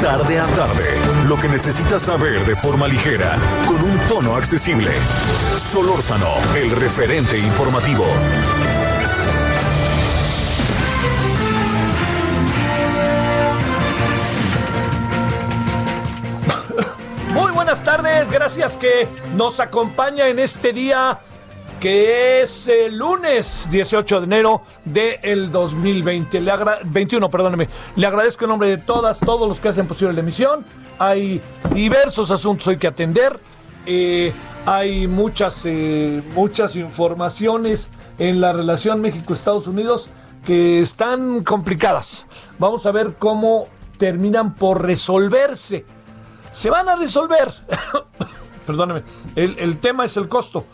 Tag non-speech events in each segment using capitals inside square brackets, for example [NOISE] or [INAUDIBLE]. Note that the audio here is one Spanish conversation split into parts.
Tarde a tarde, lo que necesitas saber de forma ligera, con un tono accesible. Solórzano, el referente informativo. Muy buenas tardes, gracias que nos acompaña en este día que es el lunes 18 de enero del 2020. Le 21, perdóneme. Le agradezco en nombre de todas, todos los que hacen posible la emisión. Hay diversos asuntos hoy que atender. Eh, hay muchas, eh, muchas informaciones en la relación México-Estados Unidos que están complicadas. Vamos a ver cómo terminan por resolverse. Se van a resolver. [COUGHS] Perdóneme. El, el tema es el costo.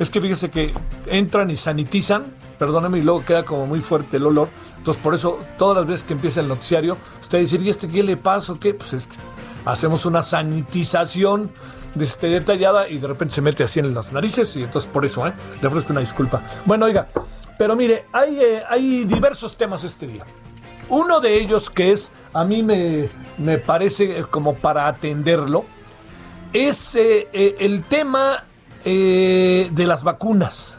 Es que fíjese que entran y sanitizan, perdóneme, y luego queda como muy fuerte el olor. Entonces, por eso, todas las veces que empieza el noticiario, usted dice, ¿y este qué le pasa qué? Pues es que hacemos una sanitización este, detallada y de repente se mete así en las narices y entonces por eso, ¿eh? Le ofrezco una disculpa. Bueno, oiga, pero mire, hay, eh, hay diversos temas este día. Uno de ellos que es, a mí me, me parece como para atenderlo, es eh, eh, el tema eh, de las vacunas.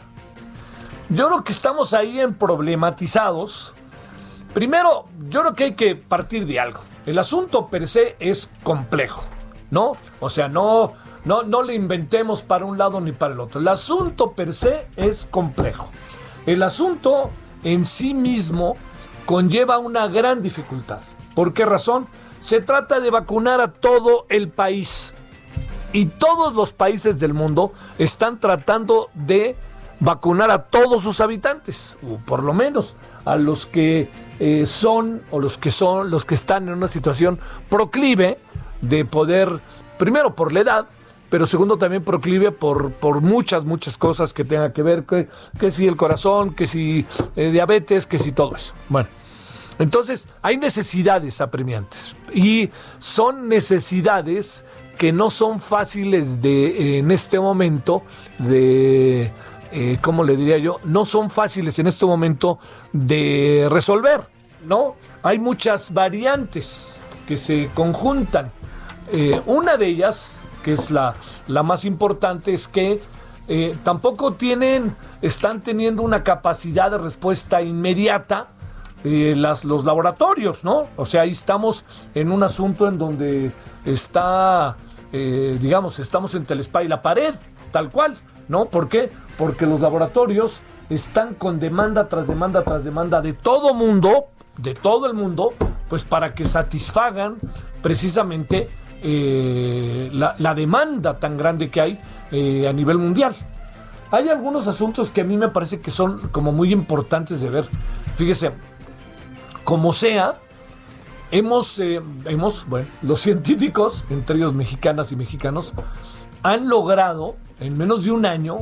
Yo creo que estamos ahí en problematizados. Primero, yo creo que hay que partir de algo. El asunto per se es complejo, ¿no? O sea, no, no, no le inventemos para un lado ni para el otro. El asunto per se es complejo. El asunto en sí mismo conlleva una gran dificultad. ¿Por qué razón? Se trata de vacunar a todo el país y todos los países del mundo están tratando de vacunar a todos sus habitantes, o por lo menos a los que eh, son o los que son los que están en una situación proclive de poder, primero por la edad, pero segundo también proclive por, por muchas, muchas cosas que tengan que ver, que, que si el corazón, que si eh, diabetes, que si todo eso. Bueno, entonces hay necesidades apremiantes y son necesidades que no son fáciles de en este momento de eh, ¿cómo le diría yo? No son fáciles en este momento de resolver, ¿no? Hay muchas variantes que se conjuntan. Eh, una de ellas, que es la, la más importante, es que eh, tampoco tienen, están teniendo una capacidad de respuesta inmediata las, los laboratorios, ¿no? O sea, ahí estamos en un asunto en donde está eh, digamos, estamos entre el spa y la pared, tal cual, ¿no? ¿Por qué? Porque los laboratorios están con demanda tras demanda tras demanda de todo mundo, de todo el mundo, pues para que satisfagan precisamente eh, la, demanda tan grande que hay eh, a nivel mundial. Hay algunos asuntos que a mí me parece que son como muy importantes de ver. Fíjese, como sea, hemos, eh, hemos, bueno, los científicos, entre ellos mexicanas y mexicanos, han logrado, en menos de un año,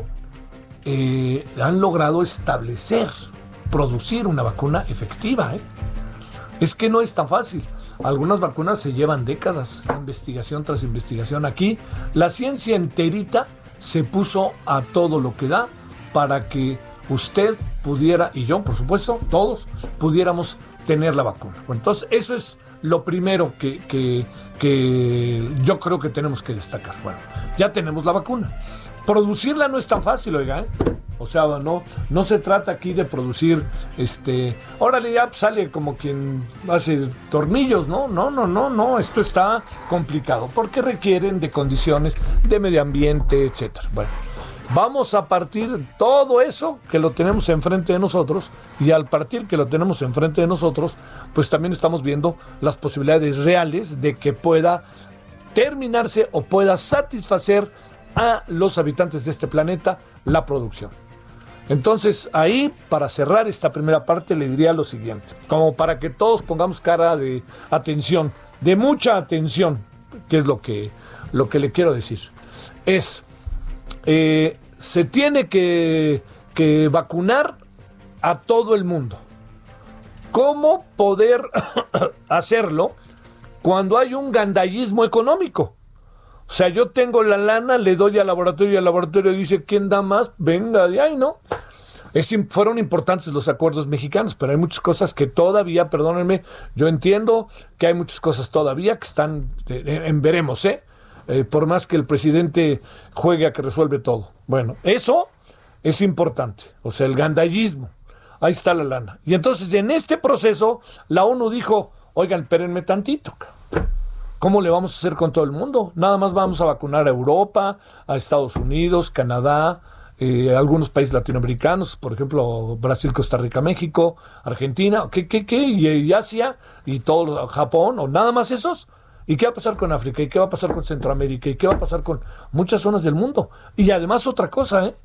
eh, han logrado establecer, producir una vacuna efectiva. ¿eh? Es que no es tan fácil. Algunas vacunas se llevan décadas, investigación tras investigación. Aquí la ciencia enterita se puso a todo lo que da para que usted pudiera, y yo por supuesto, todos, pudiéramos tener la vacuna. entonces, eso es lo primero que, que, yo creo que tenemos que destacar. Bueno, ya tenemos la vacuna. Producirla no es tan fácil, oiga. ¿eh? O sea, no, no se trata aquí de producir, este, órale, ya sale como quien hace tornillos, ¿no? No, no, no, no, esto está complicado porque requieren de condiciones de medio ambiente, etcétera. Bueno, Vamos a partir todo eso que lo tenemos enfrente de nosotros y al partir que lo tenemos enfrente de nosotros, pues también estamos viendo las posibilidades reales de que pueda terminarse o pueda satisfacer a los habitantes de este planeta la producción. Entonces, ahí, para cerrar esta primera parte, le diría lo siguiente, como para que todos pongamos cara de atención, de mucha atención, que es lo que, lo que le quiero decir. Es, eh, se tiene que, que vacunar a todo el mundo. ¿Cómo poder [COUGHS] hacerlo cuando hay un gandallismo económico? O sea, yo tengo la lana, le doy al laboratorio y el laboratorio dice, ¿quién da más? Venga de ahí, ¿no? Fueron importantes los acuerdos mexicanos, pero hay muchas cosas que todavía, perdónenme, yo entiendo que hay muchas cosas todavía que están en veremos, ¿eh? ¿Eh? Por más que el presidente juegue a que resuelve todo. Bueno, eso es importante, o sea, el gandallismo. Ahí está la lana. Y entonces en este proceso la ONU dijo, oigan, espérenme tantito. ¿Cómo le vamos a hacer con todo el mundo? Nada más vamos a vacunar a Europa, a Estados Unidos, Canadá, eh, algunos países latinoamericanos, por ejemplo, Brasil, Costa Rica, México, Argentina, ¿qué, qué, qué? Y, Asia, y todo Japón, o nada más esos. ¿Y qué va a pasar con África? ¿Y qué va a pasar con Centroamérica? ¿Y qué va a pasar con muchas zonas del mundo? Y además otra cosa, ¿eh?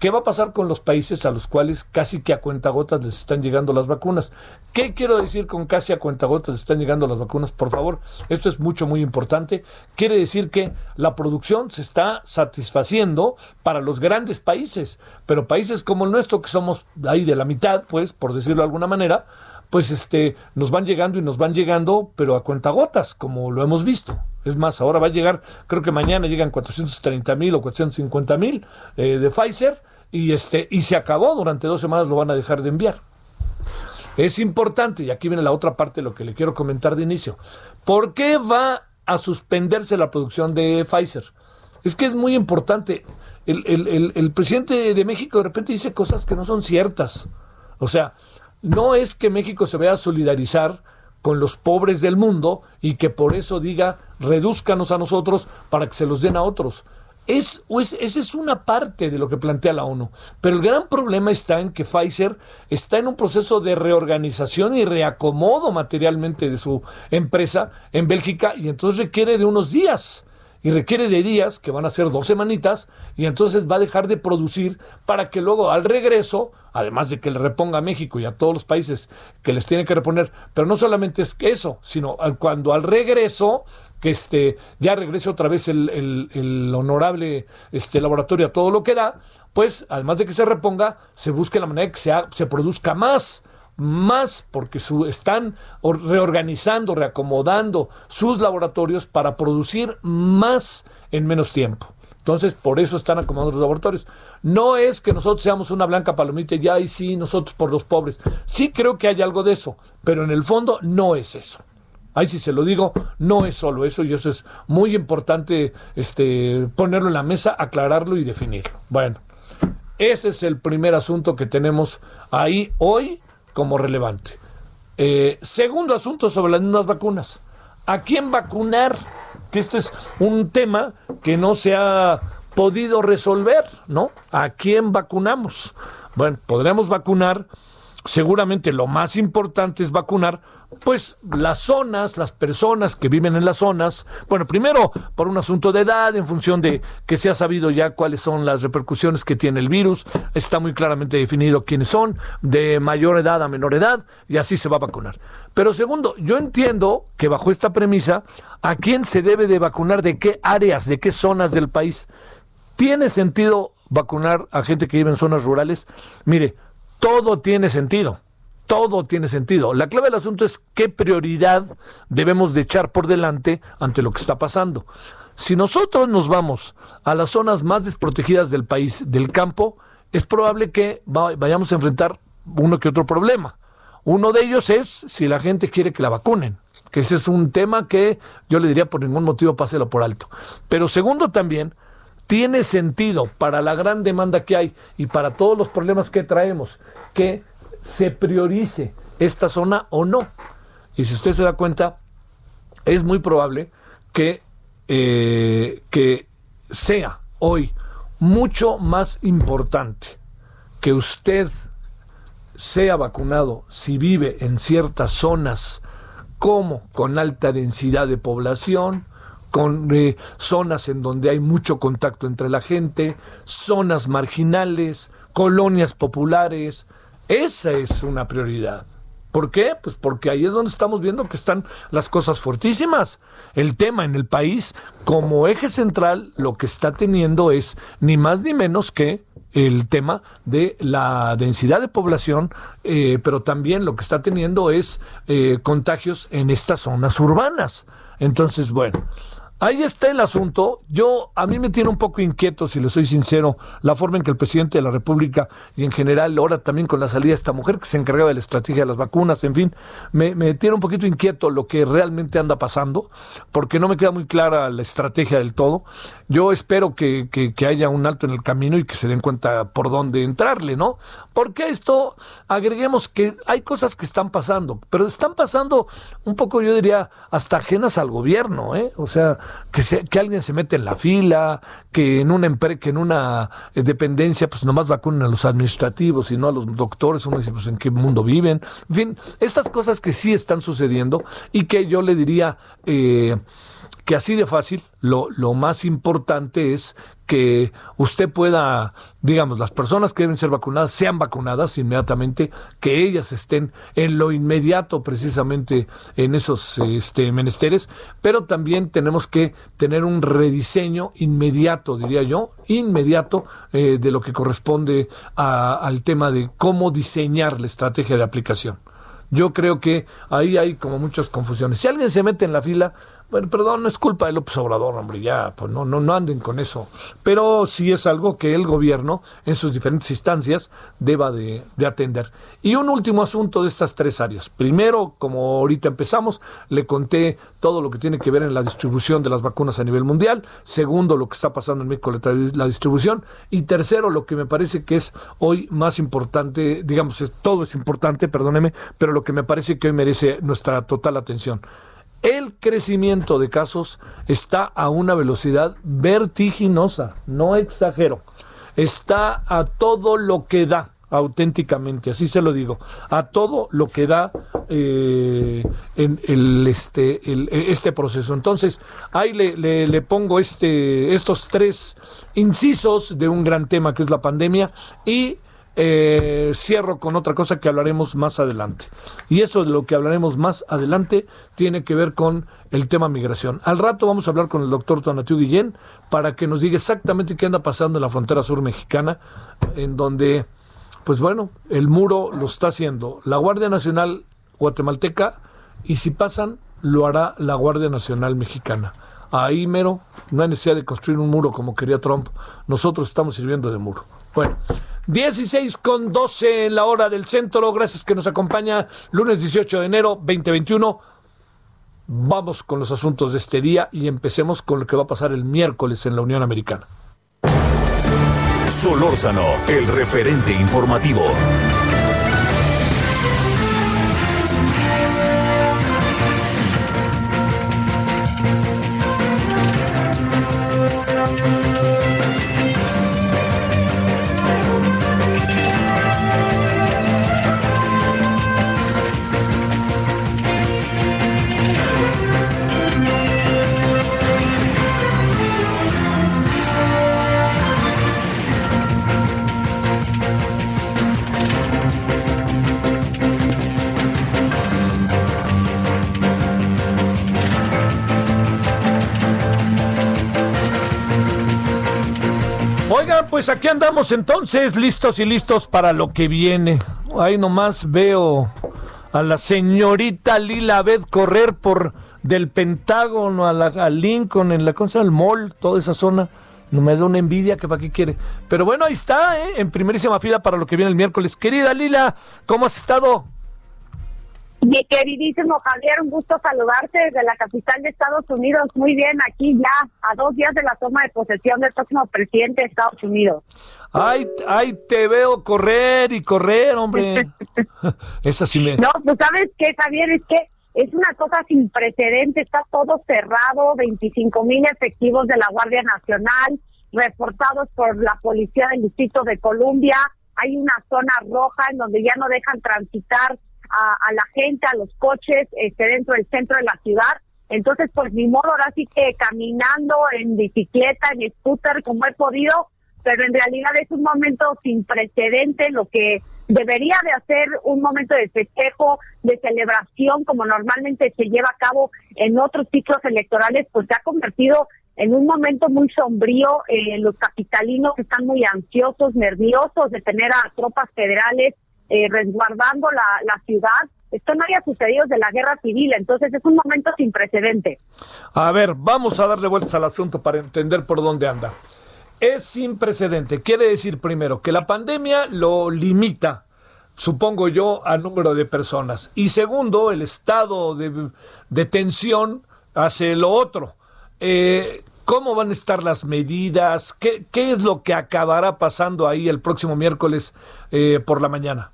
¿Qué va a pasar con los países a los cuales casi que a cuentagotas les están llegando las vacunas? ¿Qué quiero decir con casi a cuentagotas les están llegando las vacunas? Por favor, esto es mucho, muy importante. Quiere decir que la producción se está satisfaciendo para los grandes países, pero países como el nuestro, que somos ahí de la mitad, pues, por decirlo de alguna manera, pues este, nos van llegando y nos van llegando, pero a cuentagotas, como lo hemos visto. Es más, ahora va a llegar, creo que mañana llegan 430 mil o 450 mil eh, de Pfizer y, este, y se acabó, durante dos semanas lo van a dejar de enviar. Es importante, y aquí viene la otra parte de lo que le quiero comentar de inicio, ¿por qué va a suspenderse la producción de Pfizer? Es que es muy importante. El, el, el, presidente de México de repente dice cosas que no son ciertas. O sea, no es que México se vaya a solidarizar con los pobres del mundo y que por eso diga redúzcanos a nosotros para que se los den a otros. Es, esa es una parte de lo que plantea la ONU. Pero el gran problema está en que Pfizer está en un proceso de reorganización y reacomodo materialmente de su empresa en Bélgica y entonces requiere de unos días. Y requiere de días, que van a ser dos semanitas, y entonces va a dejar de producir para que luego al regreso, además de que le reponga a México y a todos los países que les tiene que reponer, pero no solamente es eso, sino cuando al regreso que este, ya regrese otra vez el, honorable este, laboratorio a todo lo que da, pues además de que se reponga, se busque la manera de que se, se produzca más más porque su, están reorganizando, reacomodando sus laboratorios para producir más en menos tiempo. Entonces, por eso están acomodando los laboratorios. No es que nosotros seamos una blanca palomita y ya, y sí, nosotros por los pobres. Sí creo que hay algo de eso, pero en el fondo no es eso. Ahí sí se lo digo, no es solo eso y eso es muy importante este, ponerlo en la mesa, aclararlo y definirlo. Bueno, ese es el primer asunto que tenemos ahí hoy como relevante. Eh, segundo asunto sobre las mismas vacunas. ¿A quién vacunar? Que este es un tema que no se ha podido resolver, ¿no? ¿A quién vacunamos? Bueno, podremos vacunar, seguramente lo más importante es vacunar pues las zonas, las personas que viven en las zonas, bueno, primero por un asunto de edad, en función de que se ha sabido ya cuáles son las repercusiones que tiene el virus, está muy claramente definido quiénes son, de mayor edad a menor edad, y así se va a vacunar. Pero segundo, yo entiendo que bajo esta premisa, ¿a quién se debe de vacunar? ¿De qué áreas, de qué zonas del país? ¿Tiene sentido vacunar a gente que vive en zonas rurales? Mire, todo tiene sentido todo tiene sentido. La clave del asunto es qué prioridad debemos de echar por delante ante lo que está pasando. Si nosotros nos vamos a las zonas más desprotegidas del país, del campo, es probable que vayamos a enfrentar uno que otro problema. Uno de ellos es si la gente quiere que la vacunen, que ese es un tema que yo le diría por ningún motivo páselo por alto. Pero segundo también, tiene sentido para la gran demanda que hay y para todos los problemas que traemos que se priorice esta zona o no. Y si usted se da cuenta, es muy probable que, eh, que sea hoy mucho más importante que usted sea vacunado si vive en ciertas zonas como con alta densidad de población, con eh, zonas en donde hay mucho contacto entre la gente, zonas marginales, colonias populares. Esa es una prioridad. ¿Por qué? Pues porque ahí es donde estamos viendo que están las cosas fuertísimas. El tema en el país, como eje central, lo que está teniendo es ni más ni menos que el tema de la densidad de población, eh, pero también lo que está teniendo es eh, contagios en estas zonas urbanas. Entonces, bueno, Ahí está el asunto. Yo, a mí me tiene un poco inquieto, si le soy sincero, la forma en que el presidente de la República y en general, ahora también con la salida de esta mujer que se encargaba de la estrategia de las vacunas, en fin, me, tiene un poquito inquieto lo que realmente anda pasando, porque no me queda muy clara la estrategia del todo. Yo espero que, que, haya un alto en el camino y que se den cuenta por dónde entrarle, ¿no? Porque esto, agreguemos que hay cosas que están pasando, pero están pasando un poco, yo diría, hasta ajenas al gobierno, ¿eh? O sea, que, que alguien se mete en la fila, que en una que en una eh, dependencia pues nomás vacunen a los administrativos y no a los doctores, uno dice pues en qué mundo viven, en fin, estas cosas que sí están sucediendo y que yo le diría eh, que así de fácil, lo, lo más importante es que usted pueda, digamos, las personas que deben ser vacunadas sean vacunadas inmediatamente, que ellas estén en lo inmediato precisamente en esos este, menesteres, pero también tenemos que tener un rediseño inmediato, diría yo, inmediato eh, de lo que corresponde al tema de cómo diseñar la estrategia de aplicación. Yo creo que ahí hay como muchas confusiones. Si alguien se mete en la fila, bueno, perdón, no es culpa de López Obrador, hombre, ya, pues no, no, no anden con eso. Pero sí es algo que el gobierno, en sus diferentes instancias, deba de, de, atender. Y un último asunto de estas tres áreas. Primero, como ahorita empezamos, le conté todo lo que tiene que ver en la distribución de las vacunas a nivel mundial. Segundo, lo que está pasando en México, la distribución. Y tercero, lo que me parece que es hoy más importante, digamos, todo es importante, perdóneme, pero lo que me parece que hoy merece nuestra total atención el crecimiento de casos está a una velocidad vertiginosa, no exagero. Está a todo lo que da, auténticamente, así se lo digo, a todo lo que da eh, en el, este, este proceso. Entonces, ahí le, le, pongo este, estos tres incisos de un gran tema que es la pandemia y eh, cierro con otra cosa que hablaremos más adelante. Y eso de lo que hablaremos más adelante tiene que ver con el tema migración. Al rato vamos a hablar con el doctor Tonatiu Guillén para que nos diga exactamente qué anda pasando en la frontera sur mexicana, en donde, pues bueno, el muro lo está haciendo la Guardia Nacional guatemalteca y si pasan, lo hará la Guardia Nacional mexicana. Ahí mero, no hay necesidad de construir un muro como quería Trump. Nosotros estamos sirviendo de muro. Bueno, 16 con 12 en la hora del centro. Gracias que nos acompaña lunes 18 de enero 2021. Vamos con los asuntos de este día y empecemos con lo que va a pasar el miércoles en la Unión Americana. Solórzano, el referente informativo. Pues aquí andamos entonces, listos y listos para lo que viene. Ahí nomás veo a la señorita Lila Beth correr por del Pentágono a, la, Lincoln, en la cosa del Mall, toda esa zona. No me da una envidia que para qué quiere. Pero bueno, ahí está, ¿eh? en primerísima fila para lo que viene el miércoles. Querida Lila, ¿cómo has estado? Mi queridísimo Javier, un gusto saludarte desde la capital de Estados Unidos. Muy bien, aquí ya a dos días de la toma de posesión del próximo presidente de Estados Unidos. Ay, ay, te veo correr y correr, hombre. [LAUGHS] Esa sí me... No, pues sabes qué, Javier, es que es una cosa sin precedente, está todo cerrado, 25 mil efectivos de la Guardia Nacional, reportados por la Policía del Distrito de Columbia, hay una zona roja en donde ya no dejan transitar a, la gente, a los coches este, dentro del centro de la ciudad. Entonces, pues ni modo, ahora sí que caminando en bicicleta, en scooter, como he podido, pero en realidad es un momento sin precedente, lo que debería de hacer un momento de festejo, de celebración, como normalmente se lleva a cabo en otros ciclos electorales, pues se ha convertido en un momento muy sombrío. Eh, los capitalinos están muy ansiosos, nerviosos de tener a tropas federales eh, resguardando la, la ciudad. Esto no había sucedido desde la guerra civil, entonces es un momento sin precedente. A ver, vamos a darle vueltas al asunto para entender por dónde anda. Es sin precedente. Quiere decir primero que la pandemia lo limita, supongo yo, al número de personas. Y segundo, el estado de, tensión hace lo otro. Eh, ¿Cómo van a estar las medidas? ¿Qué, ¿Qué, es lo que acabará pasando ahí el próximo miércoles eh, por la mañana?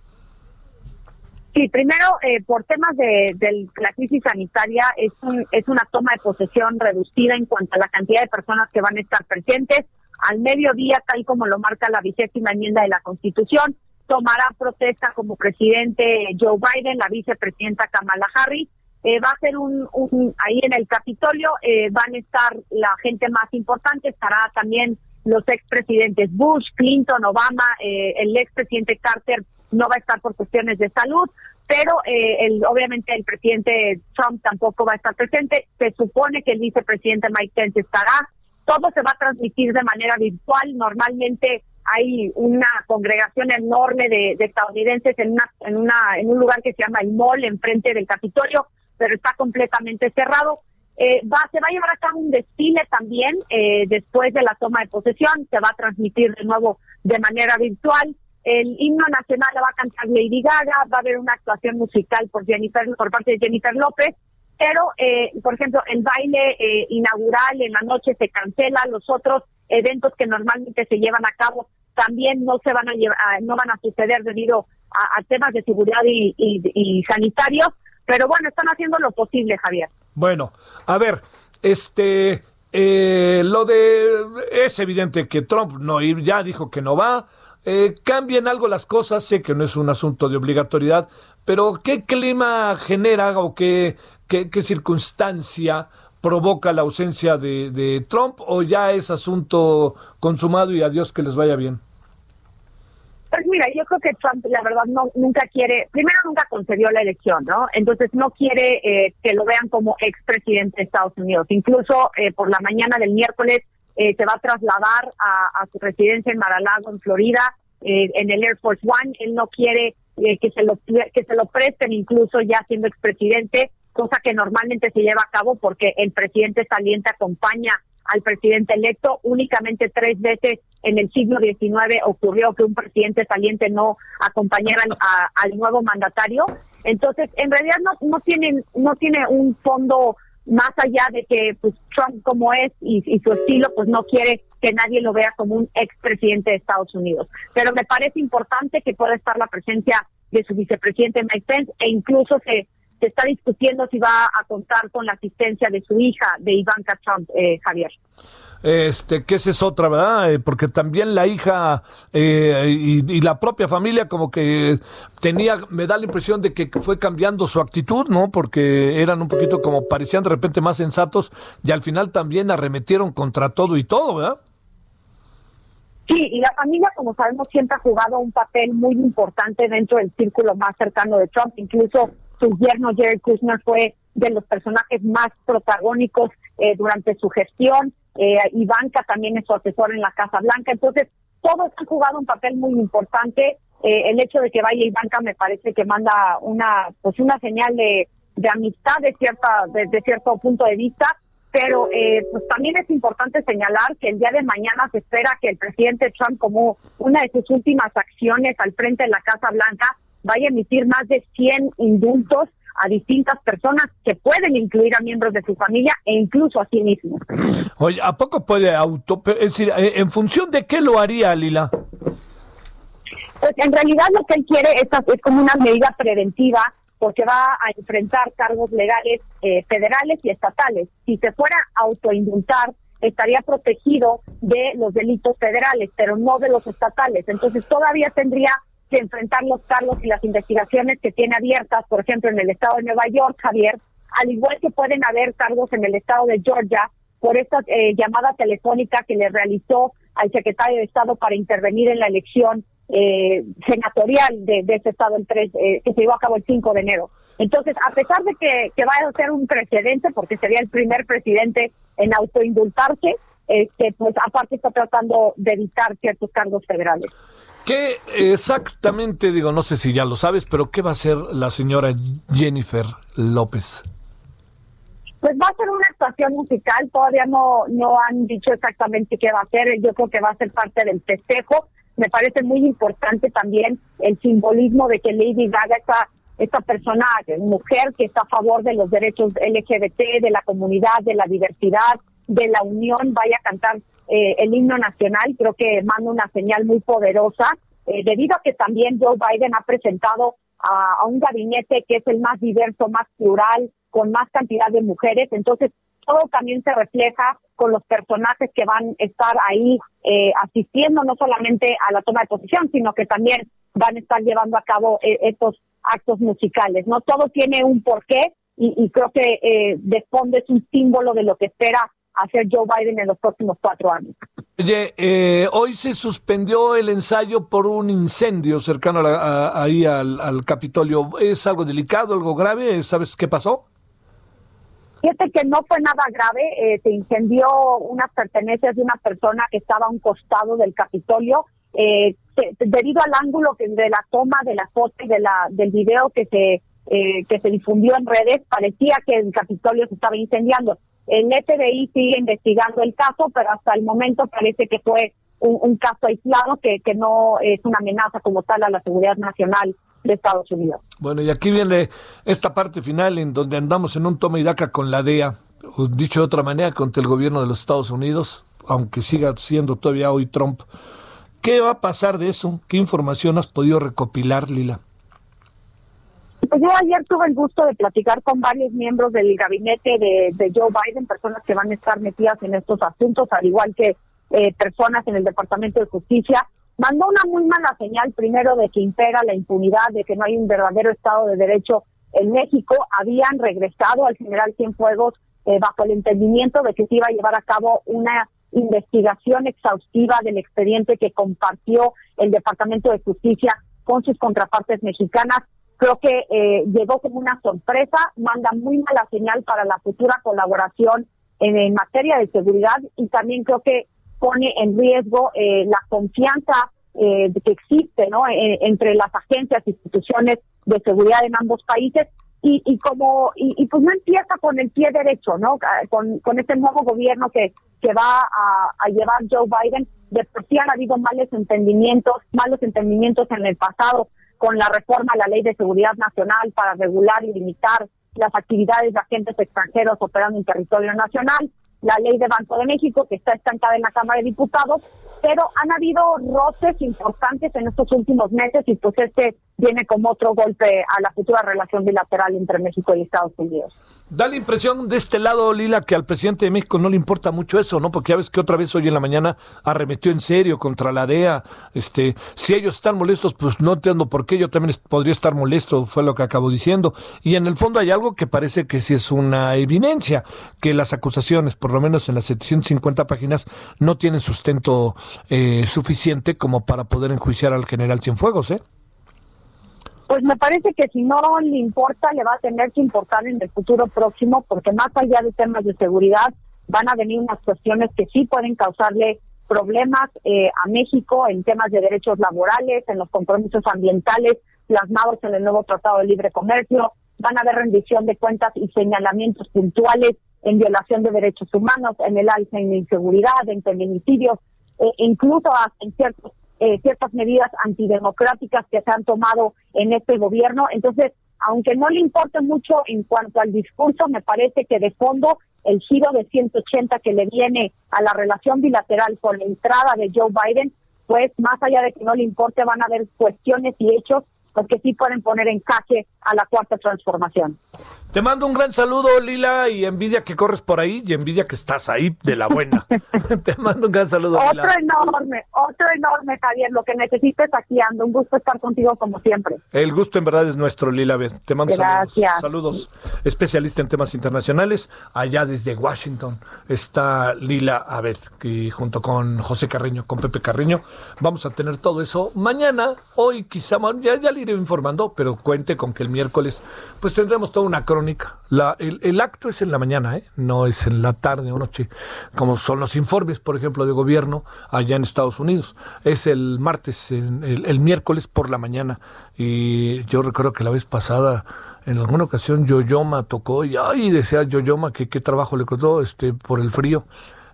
Sí, primero, eh, por temas de, la crisis sanitaria, es, es una toma de posesión reducida en cuanto a la cantidad de personas que van a estar presentes. Al mediodía, tal como lo marca la vigésima enmienda de la Constitución, tomará protesta como presidente Joe Biden, la vicepresidenta Kamala Harris. Eh, va a ser un, ahí en el Capitolio, eh, van a estar la gente más importante, estará también los expresidentes Bush, Clinton, Obama, eh, el expresidente Carter no va a estar por cuestiones de salud, pero eh, el, obviamente el presidente Trump tampoco va a estar presente. Se supone que el vicepresidente Mike Pence estará. Todo se va a transmitir de manera virtual. Normalmente hay una congregación enorme de, estadounidenses en una, en una en un lugar que se llama el Mall enfrente del Capitolio, pero está completamente cerrado. Eh, va, se va a llevar a cabo un desfile también eh, después de la toma de posesión, se va a transmitir de nuevo de manera virtual. El himno nacional la va a cantar Lady Gaga, va a haber una actuación musical por Jennifer, por parte de Jennifer López, pero, eh, por ejemplo, el baile eh, inaugural en la noche se cancela, los otros eventos que normalmente se llevan a cabo también no se van a llevar, no van a suceder debido a, temas de seguridad y, y, sanitarios, pero bueno, están haciendo lo posible, Javier. Bueno, a ver, este, eh, lo de, es evidente que Trump no ya dijo que no va, eh, cambien algo las cosas, sé que no es un asunto de obligatoriedad, pero ¿qué clima genera o qué, qué, circunstancia provoca la ausencia de, de, Trump o ya es asunto consumado y adiós que les vaya bien? Pues mira, yo creo que Trump, la verdad, no nunca quiere, primero nunca concedió la elección, ¿no? Entonces no quiere eh, que lo vean como expresidente de Estados Unidos. Incluso eh, por la mañana del miércoles eh, se va a trasladar a, su residencia en Mar-a-Lago, en Florida, eh, en el Air Force One. Él no quiere eh, que se lo que se lo presten, incluso ya siendo expresidente, cosa que normalmente se lleva a cabo porque el presidente saliente acompaña al presidente electo. Únicamente tres veces en el siglo XIX ocurrió que un presidente saliente no acompañara al nuevo mandatario. Entonces, en realidad no no tienen no tiene un fondo más allá de que pues Trump como es y, su estilo pues no quiere que nadie lo vea como un expresidente de Estados Unidos. Pero me parece importante que pueda estar la presencia de su vicepresidente Mike Pence e incluso se, se está discutiendo si va a contar con la asistencia de su hija, de Ivanka Trump, eh, Javier este, que esa es otra, ¿verdad? Eh, porque también la hija eh, y, la propia familia como que tenía, me da la impresión de que fue cambiando su actitud, ¿no? Porque eran un poquito como parecían de repente más sensatos y al final también arremetieron contra todo y todo, ¿verdad? Sí, y la familia, como sabemos, siempre ha jugado un papel muy importante dentro del círculo más cercano de Trump. Incluso su yerno Jerry Kushner fue de los personajes más protagónicos eh, durante su gestión. Eh, Ivanka también es su asesor en la Casa Blanca, entonces todos han jugado un papel muy importante. Eh, el hecho de que vaya Ivanka me parece que manda una pues una señal de, de amistad de cierta de, cierto punto de vista, pero eh, pues también es importante señalar que el día de mañana se espera que el presidente Trump como una de sus últimas acciones al frente de la Casa Blanca vaya a emitir más de 100 indultos a distintas personas que pueden incluir a miembros de su familia e incluso a sí mismos. Oye, ¿a poco puede auto... Es decir, eh, ¿en función de qué lo haría, Lila? Pues en realidad lo que él quiere es, es como una medida preventiva porque va a enfrentar cargos legales eh, federales y estatales. Si se fuera a autoindultar, estaría protegido de los delitos federales, pero no de los estatales. Entonces todavía tendría que enfrentar los cargos y las investigaciones que tiene abiertas, por ejemplo, en el estado de Nueva York, Javier, al igual que pueden haber cargos en el estado de Georgia por esta eh, llamada telefónica que le realizó al secretario de Estado para intervenir en la elección eh, senatorial de, ese Estado el 3, eh, que se llevó a cabo el 5 de enero. Entonces, a pesar de que, que vaya a ser un precedente, porque sería el primer presidente en autoindultarse, este, pues aparte está tratando de evitar ciertos cargos federales. ¿Qué exactamente, digo, no sé si ya lo sabes, pero qué va a hacer la señora Jennifer López? Pues va a ser una actuación musical, todavía no, no han dicho exactamente qué va a hacer, yo creo que va a ser parte del festejo. Me parece muy importante también el simbolismo de que Lady Gaga, esta, esta persona, mujer que está a favor de los derechos LGBT, de la comunidad, de la diversidad, de la unión, vaya a cantar eh, el himno nacional, creo que manda una señal muy poderosa, eh, debido a que también Joe Biden ha presentado a, un gabinete que es el más diverso, más plural, con más cantidad de mujeres, entonces todo también se refleja con los personajes que van a estar ahí eh, asistiendo no solamente a la toma de posición, sino que también van a estar llevando a cabo estos actos musicales. No todo tiene un porqué y, y creo que eh, de fondo es un símbolo de lo que espera hacer Joe Biden en los próximos cuatro años. Oye, eh, hoy se suspendió el ensayo por un incendio cercano ahí al, Capitolio. ¿Es algo delicado, algo grave? ¿Sabes qué pasó? Fíjate que no fue nada grave, eh, se incendió unas pertenencias de una persona que estaba a un costado del Capitolio. Eh, debido al ángulo que de la toma de la foto y de la, del video que se, eh, que se difundió en redes, parecía que el Capitolio se estaba incendiando. El FBI sigue investigando el caso, pero hasta el momento parece que fue un, caso aislado que, que no es una amenaza como tal a la seguridad nacional de Estados Unidos. Bueno, y aquí viene esta parte final en donde andamos en un toma y daca con la DEA, dicho de otra manera, contra el gobierno de los Estados Unidos, aunque siga siendo todavía hoy Trump. ¿Qué va a pasar de eso? ¿Qué información has podido recopilar, Lila? Pues yo ayer tuve el gusto de platicar con varios miembros del gabinete de, Joe Biden, personas que van a estar metidas en estos asuntos, al igual que eh, personas en el Departamento de Justicia. Mandó una muy mala señal, primero, de que impera la impunidad, de que no hay un verdadero Estado de Derecho en México. Habían regresado al general Cienfuegos eh, bajo el entendimiento de que se iba a llevar a cabo una investigación exhaustiva del expediente que compartió el Departamento de Justicia con sus contrapartes mexicanas creo que eh, llegó como una sorpresa, manda muy mala señal para la futura colaboración en, materia de seguridad y también creo que pone en riesgo eh, la confianza eh, que existe no entre las agencias e instituciones de seguridad en ambos países y, y como y, pues no empieza con el pie derecho no con, con este nuevo gobierno que que va a, a llevar Joe Biden. De por sí han habido malos entendimientos malos entendimientos en el pasado con la reforma a la Ley de Seguridad Nacional para regular y limitar las actividades de agentes extranjeros operando en territorio nacional, la ley de Banco de México, que está estancada en la Cámara de Diputados, pero han habido roces importantes en estos últimos meses y pues este viene como otro golpe a la futura relación bilateral entre México y Estados Unidos. Da la impresión de este lado, Lila, que al presidente de México no le importa mucho eso, ¿no? Porque ya ves que otra vez hoy en la mañana arremetió en serio contra la DEA. Este, si ellos están molestos, pues no entiendo por qué yo también podría estar molesto, fue lo que acabo diciendo. Y en el fondo hay algo que parece que sí es una evidencia, que las acusaciones, por lo menos en las 750 páginas, no tienen sustento eh, suficiente como para poder enjuiciar al general Cienfuegos, ¿eh? Pues me parece que si no le importa, le va a tener que importar en el futuro próximo, porque más allá de temas de seguridad, van a venir unas cuestiones que sí pueden causarle problemas eh, a México en temas de derechos laborales, en los compromisos ambientales plasmados en el nuevo Tratado de Libre Comercio, van a haber rendición de cuentas y señalamientos puntuales en violación de derechos humanos, en el alza en inseguridad, en feminicidios, e incluso en ciertos eh, ciertas medidas antidemocráticas que se han tomado en este gobierno. Entonces, aunque no le importe mucho en cuanto al discurso, me parece que de fondo el giro de 180 que le viene a la relación bilateral con la entrada de Joe Biden, pues más allá de que no le importe, van a haber cuestiones y hechos porque sí pueden poner en jaque a la cuarta transformación. Te mando un gran saludo, Lila, y envidia que corres por ahí y envidia que estás ahí de la buena. [LAUGHS] Te mando un gran saludo. Otro enorme, otro enorme, Javier. Lo que necesites aquí ando. Un gusto estar contigo como siempre. El gusto en verdad es nuestro, Lila. Te mando Gracias. saludos. saludos. especialista en temas internacionales. Allá desde Washington está Lila Abed, que junto con José Carreño, con Pepe Carreño, vamos a tener todo eso mañana. Hoy quizá, ya, ya le iré informando, pero cuente con que el miércoles pues tendremos toda una crónica. La, el, acto es en la mañana, ¿eh? no es en la tarde o noche, como son los informes, por ejemplo, de gobierno allá en Estados Unidos. Es el martes, el, el miércoles por la mañana. Y yo recuerdo que la vez pasada en alguna ocasión Yoyoma tocó y ay decía Yoyoma que qué trabajo le costó este por el frío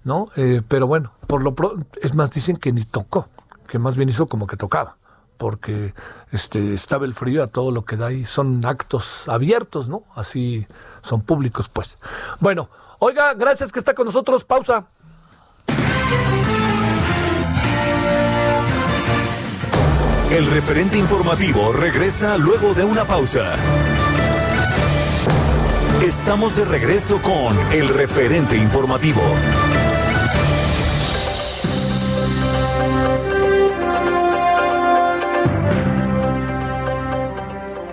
no eh, pero bueno por lo es más dicen que ni tocó que más bien hizo como que tocaba porque este estaba el frío a todo lo que da y son actos abiertos no así son públicos pues bueno oiga gracias que está con nosotros pausa el referente informativo regresa luego de una pausa. Estamos de regreso con el referente informativo.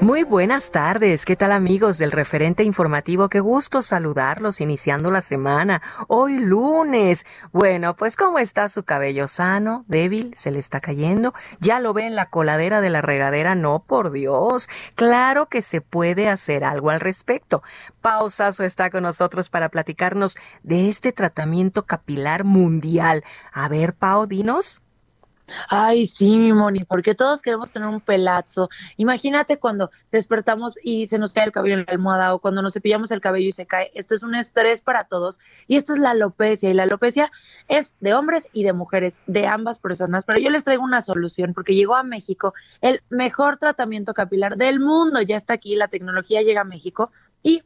Muy buenas tardes, ¿qué tal amigos del referente informativo? Qué gusto saludarlos iniciando la semana, hoy lunes. Bueno, pues ¿cómo está su cabello sano, débil, se le está cayendo? ¿Ya lo ve en la coladera de la regadera? No, por Dios. Claro que se puede hacer algo al respecto. Pausazo está con nosotros para platicarnos de este tratamiento capilar mundial. A ver, Pau, dinos. Ay, sí, mi porque todos queremos tener un pelazo. Imagínate cuando despertamos y se nos cae el cabello en la almohada o cuando nos cepillamos el cabello y se cae. Esto es un estrés para todos y esto es la alopecia y la alopecia es de hombres y de mujeres, de ambas personas. Pero yo les traigo una solución porque llegó a México el mejor tratamiento capilar del mundo. Ya está aquí, la tecnología llega a México y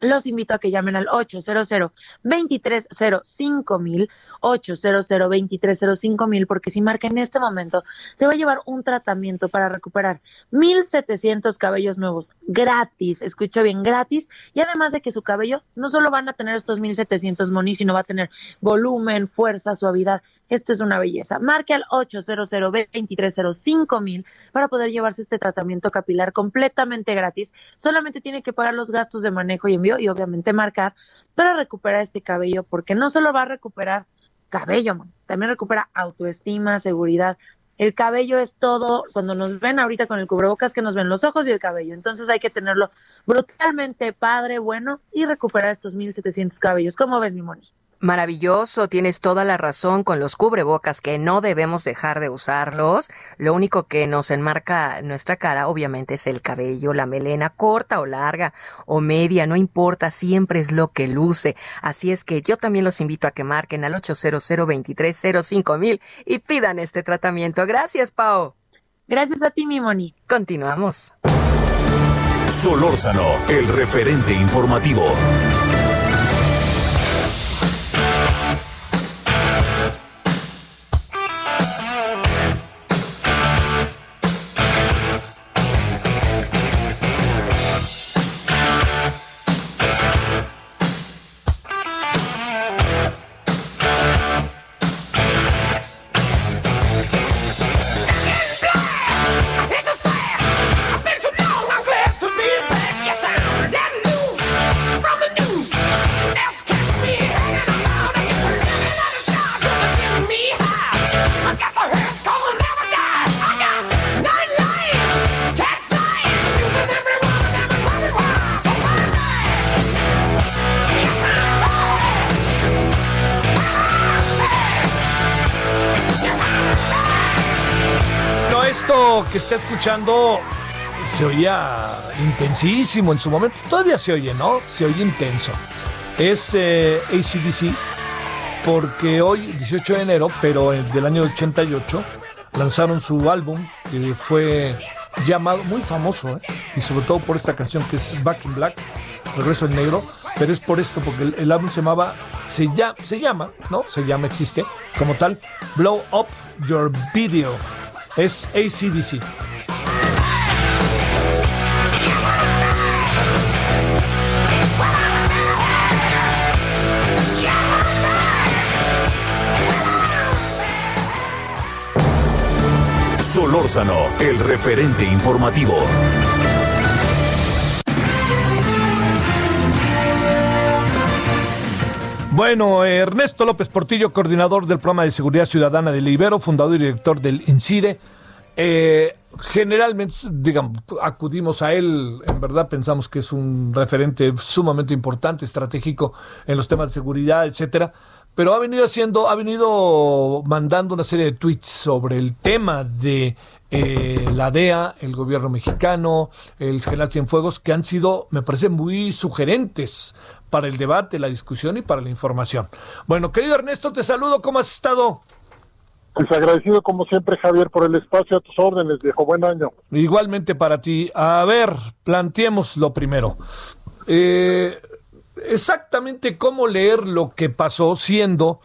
los invito a que llamen al 800-2305 800-2305 porque si marca en este momento, se va a llevar un tratamiento para recuperar 1.700 cabellos nuevos gratis, escucho bien, gratis, y además de que su cabello no solo van a tener estos 1.700 monis, sino va a tener volumen, fuerza, suavidad, esto es una belleza. Marque al 800 mil para poder llevarse este tratamiento capilar completamente gratis. Solamente tiene que pagar los gastos de manejo y envío y obviamente marcar para recuperar este cabello, porque no solo va a recuperar cabello, también recupera autoestima, seguridad. El cabello es todo, cuando nos ven ahorita con el cubrebocas, que nos ven los ojos y el cabello. Entonces hay que tenerlo brutalmente padre, bueno, y recuperar estos 1700 cabellos. ¿Cómo ves, mi Moni? Maravilloso, tienes toda la razón con los cubrebocas que no debemos dejar de usarlos. Lo único que nos enmarca nuestra cara obviamente es el cabello, la melena corta o larga o media, no importa, siempre es lo que luce. Así es que yo también los invito a que marquen al 800 mil y pidan este tratamiento. Gracias, Pau. Gracias a ti, mi Moni. Continuamos. Solórzano, el referente informativo. Que está escuchando se oía intensísimo en su momento. Todavía se oye, ¿no? Se oye intenso. Es eh, ACDC porque hoy, 18 de enero, pero del año 88, lanzaron su álbum que fue llamado, muy famoso, ¿eh? y sobre todo por esta canción que es Back in Black, Regreso en Negro, pero es por esto, porque el, álbum se llamaba, se, ya, se llama, ¿no? Se llama, existe como tal, Blow Up Your Video es ACDC. Solórzano, el referente informativo. Bueno, Ernesto López Portillo, coordinador del programa de seguridad ciudadana del Ibero, fundador y director del INCIDE. Eh, generalmente, digamos, acudimos a él, en verdad pensamos que es un referente sumamente importante, estratégico en los temas de seguridad, etcétera pero ha venido haciendo, ha venido mandando una serie de tweets sobre el tema de eh, la DEA, el gobierno mexicano, el general Cienfuegos, que han sido, me parece, muy sugerentes para el debate, la discusión y para la información. Bueno, querido Ernesto, te saludo, ¿cómo has estado? Pues agradecido como siempre, Javier, por el espacio a tus órdenes, viejo. Buen año. Igualmente para ti. A ver, planteemos lo primero. Eh, exactamente cómo leer lo que pasó, siendo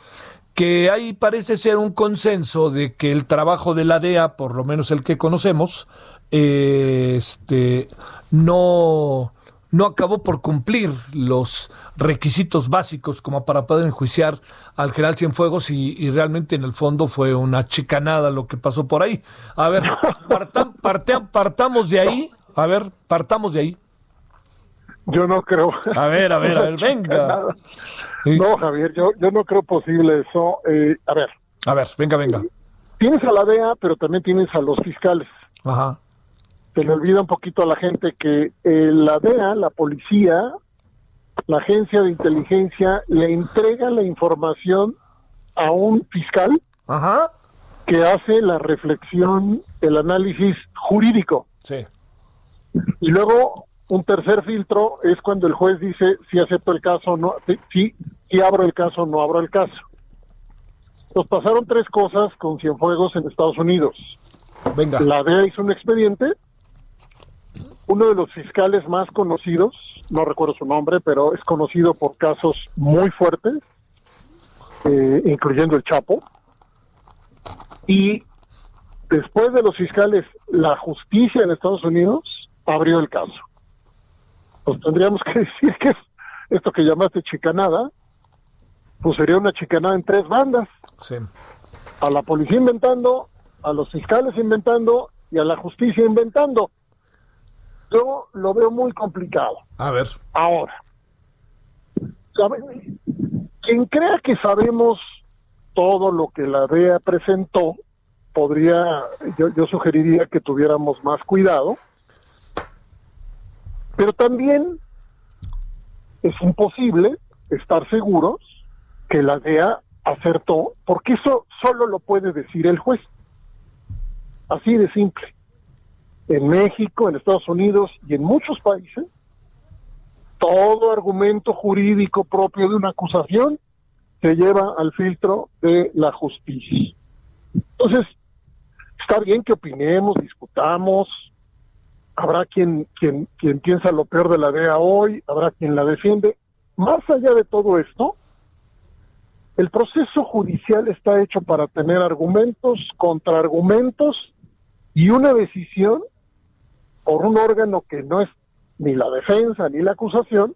que ahí parece ser un consenso de que el trabajo de la DEA, por lo menos el que conocemos, este, no, no acabó por cumplir los requisitos básicos como para poder enjuiciar al general Cienfuegos y, y realmente en el fondo fue una chicanada lo que pasó por ahí. A ver, [LAUGHS] partamos de ahí, a ver, partamos de ahí. Yo no creo. A ver, a ver, a ver, venga. [LAUGHS] No, Javier, yo, yo no creo posible eso. Eh, a ver. A ver, venga, venga. Tienes a la DEA, pero también tienes a los fiscales. Ajá. Se le olvida un poquito a la gente que eh, la DEA, la policía, la agencia de inteligencia, le entrega la información a un fiscal Ajá. que hace la reflexión, el análisis jurídico. Sí. Y luego un tercer filtro es cuando el juez dice si acepto el caso o no, si, si abro el caso o no abro el caso. Nos pasaron tres cosas con Cienfuegos en Estados Unidos. Venga. La DEA hizo un expediente. Uno de los fiscales más conocidos, no recuerdo su nombre, pero es conocido por casos muy fuertes, eh, incluyendo el Chapo. Y después de los fiscales, la justicia en Estados Unidos abrió el caso pues tendríamos que [LAUGHS] decir que esto que llamaste chicanada, pues sería una chicanada en tres bandas. Sí. A la policía inventando, a los fiscales inventando y a la justicia inventando. Yo lo veo muy complicado. A ver. Ahora, quien crea que sabemos todo lo que la DEA presentó, podría, yo, yo sugeriría que tuviéramos más cuidado pero también es imposible estar seguros que la DEA acertó, porque eso solo lo puede decir el juez. Así de simple. En México, en Estados Unidos y en muchos países, todo argumento jurídico propio de una acusación se lleva al filtro de la justicia. Entonces, está bien que opinemos, discutamos, habrá quien, quien, quien piensa lo peor de la DEA hoy, habrá quien la defiende. Más allá de todo esto, el proceso judicial está hecho para tener argumentos, contraargumentos y una decisión por un órgano que no es ni la defensa ni la acusación,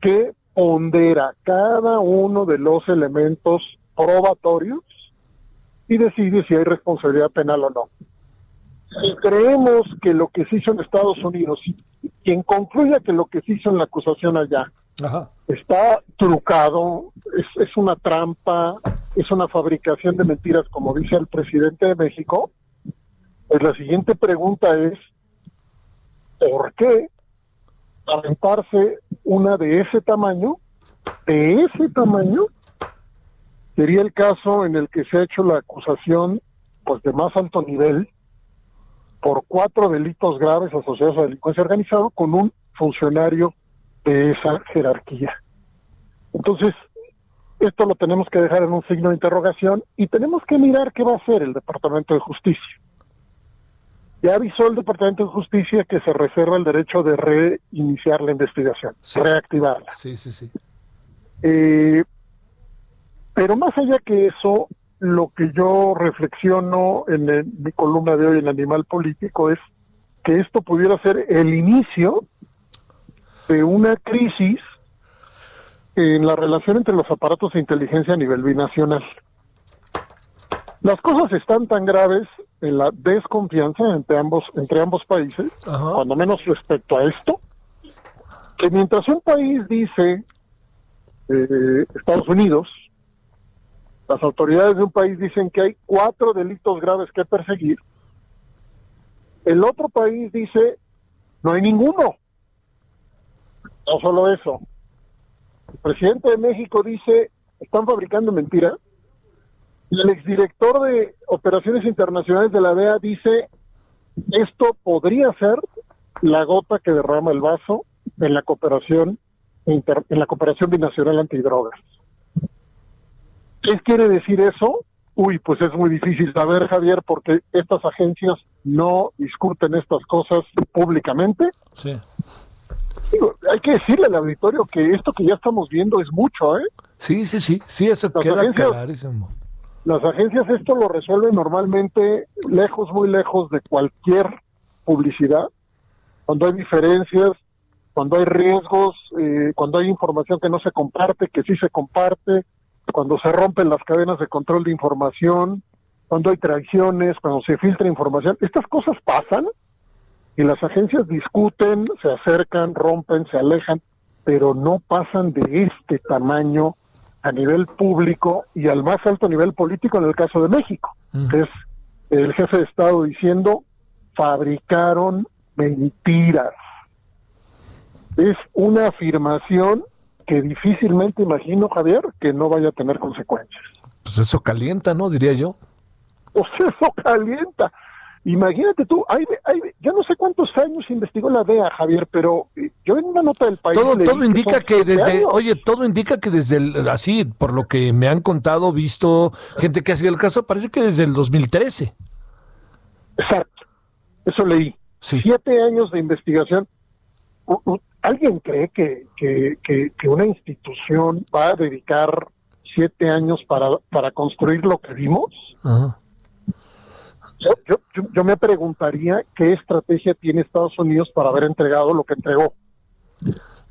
que pondera cada uno de los elementos probatorios y decide si hay responsabilidad penal o no. Si creemos que lo que se hizo en Estados Unidos, quien concluya que lo que se hizo en la acusación allá está trucado, es, es una trampa, es una fabricación de mentiras, como dice el presidente de México, pues la siguiente pregunta es, ¿por qué aventarse una de ese tamaño, de ese tamaño? Sería el caso en el que se ha hecho la acusación pues de más alto nivel por cuatro delitos graves asociados a delincuencia organizada con un funcionario de esa jerarquía. Entonces, esto lo tenemos que dejar en un signo de interrogación y tenemos que mirar qué va a hacer el Departamento de Justicia. Ya avisó el Departamento de Justicia que se reserva el derecho de reiniciar la investigación, reactivarla. Sí, sí, sí. Eh, pero más allá que eso, lo que yo reflexiono en, mi columna de hoy en Animal Político es que esto pudiera ser el inicio de una crisis en la relación entre los aparatos de inteligencia a nivel binacional. Las cosas están tan graves en la desconfianza entre ambos, entre ambos países, cuando menos respecto a esto, que mientras un país dice eh, Estados Unidos, las autoridades de un país dicen que hay cuatro delitos graves que perseguir, el otro país dice no hay ninguno. No solo eso. El presidente de México dice están fabricando mentiras. El exdirector de operaciones internacionales de la DEA dice esto podría ser la gota que derrama el vaso en la cooperación en la cooperación binacional antidrogas. ¿Qué quiere decir eso? Uy, pues es muy difícil saber, Javier, porque estas agencias no discuten estas cosas públicamente. Sí. hay que decirle al auditorio que esto que ya estamos viendo es mucho, ¿eh? Sí, sí, sí, sí, eso las queda agencias, clarísimo. Las agencias esto lo resuelven normalmente lejos, muy lejos de cualquier publicidad, cuando hay diferencias, cuando hay riesgos, eh, cuando hay información que no se comparte, que sí se comparte, cuando se rompen las cadenas de control de información, cuando hay traiciones, cuando se filtra información. Estas cosas pasan y las agencias discuten, se acercan, rompen, se alejan, pero no pasan de este tamaño a nivel público y al más alto nivel político en el caso de México, que es el jefe de Estado diciendo fabricaron mentiras es una afirmación que difícilmente imagino, Javier, que no vaya a tener consecuencias. Pues eso calienta, ¿no? Diría yo. Pues eso calienta. Imagínate tú, hay, hay, yo no sé cuántos años investigó la DEA, Javier, pero eh, yo en una nota del país. Todo, todo indica que, desde, oye, todo indica que desde el, así, por lo que me han contado, visto gente que ha sido el caso, parece que desde el 2013. Exacto, eso leí. Siete años de investigación. ¿Alguien cree que, que, una institución va a dedicar siete años para, para construir lo que vimos? Yo, yo, me preguntaría qué estrategia tiene Estados Unidos para haber entregado lo que entregó.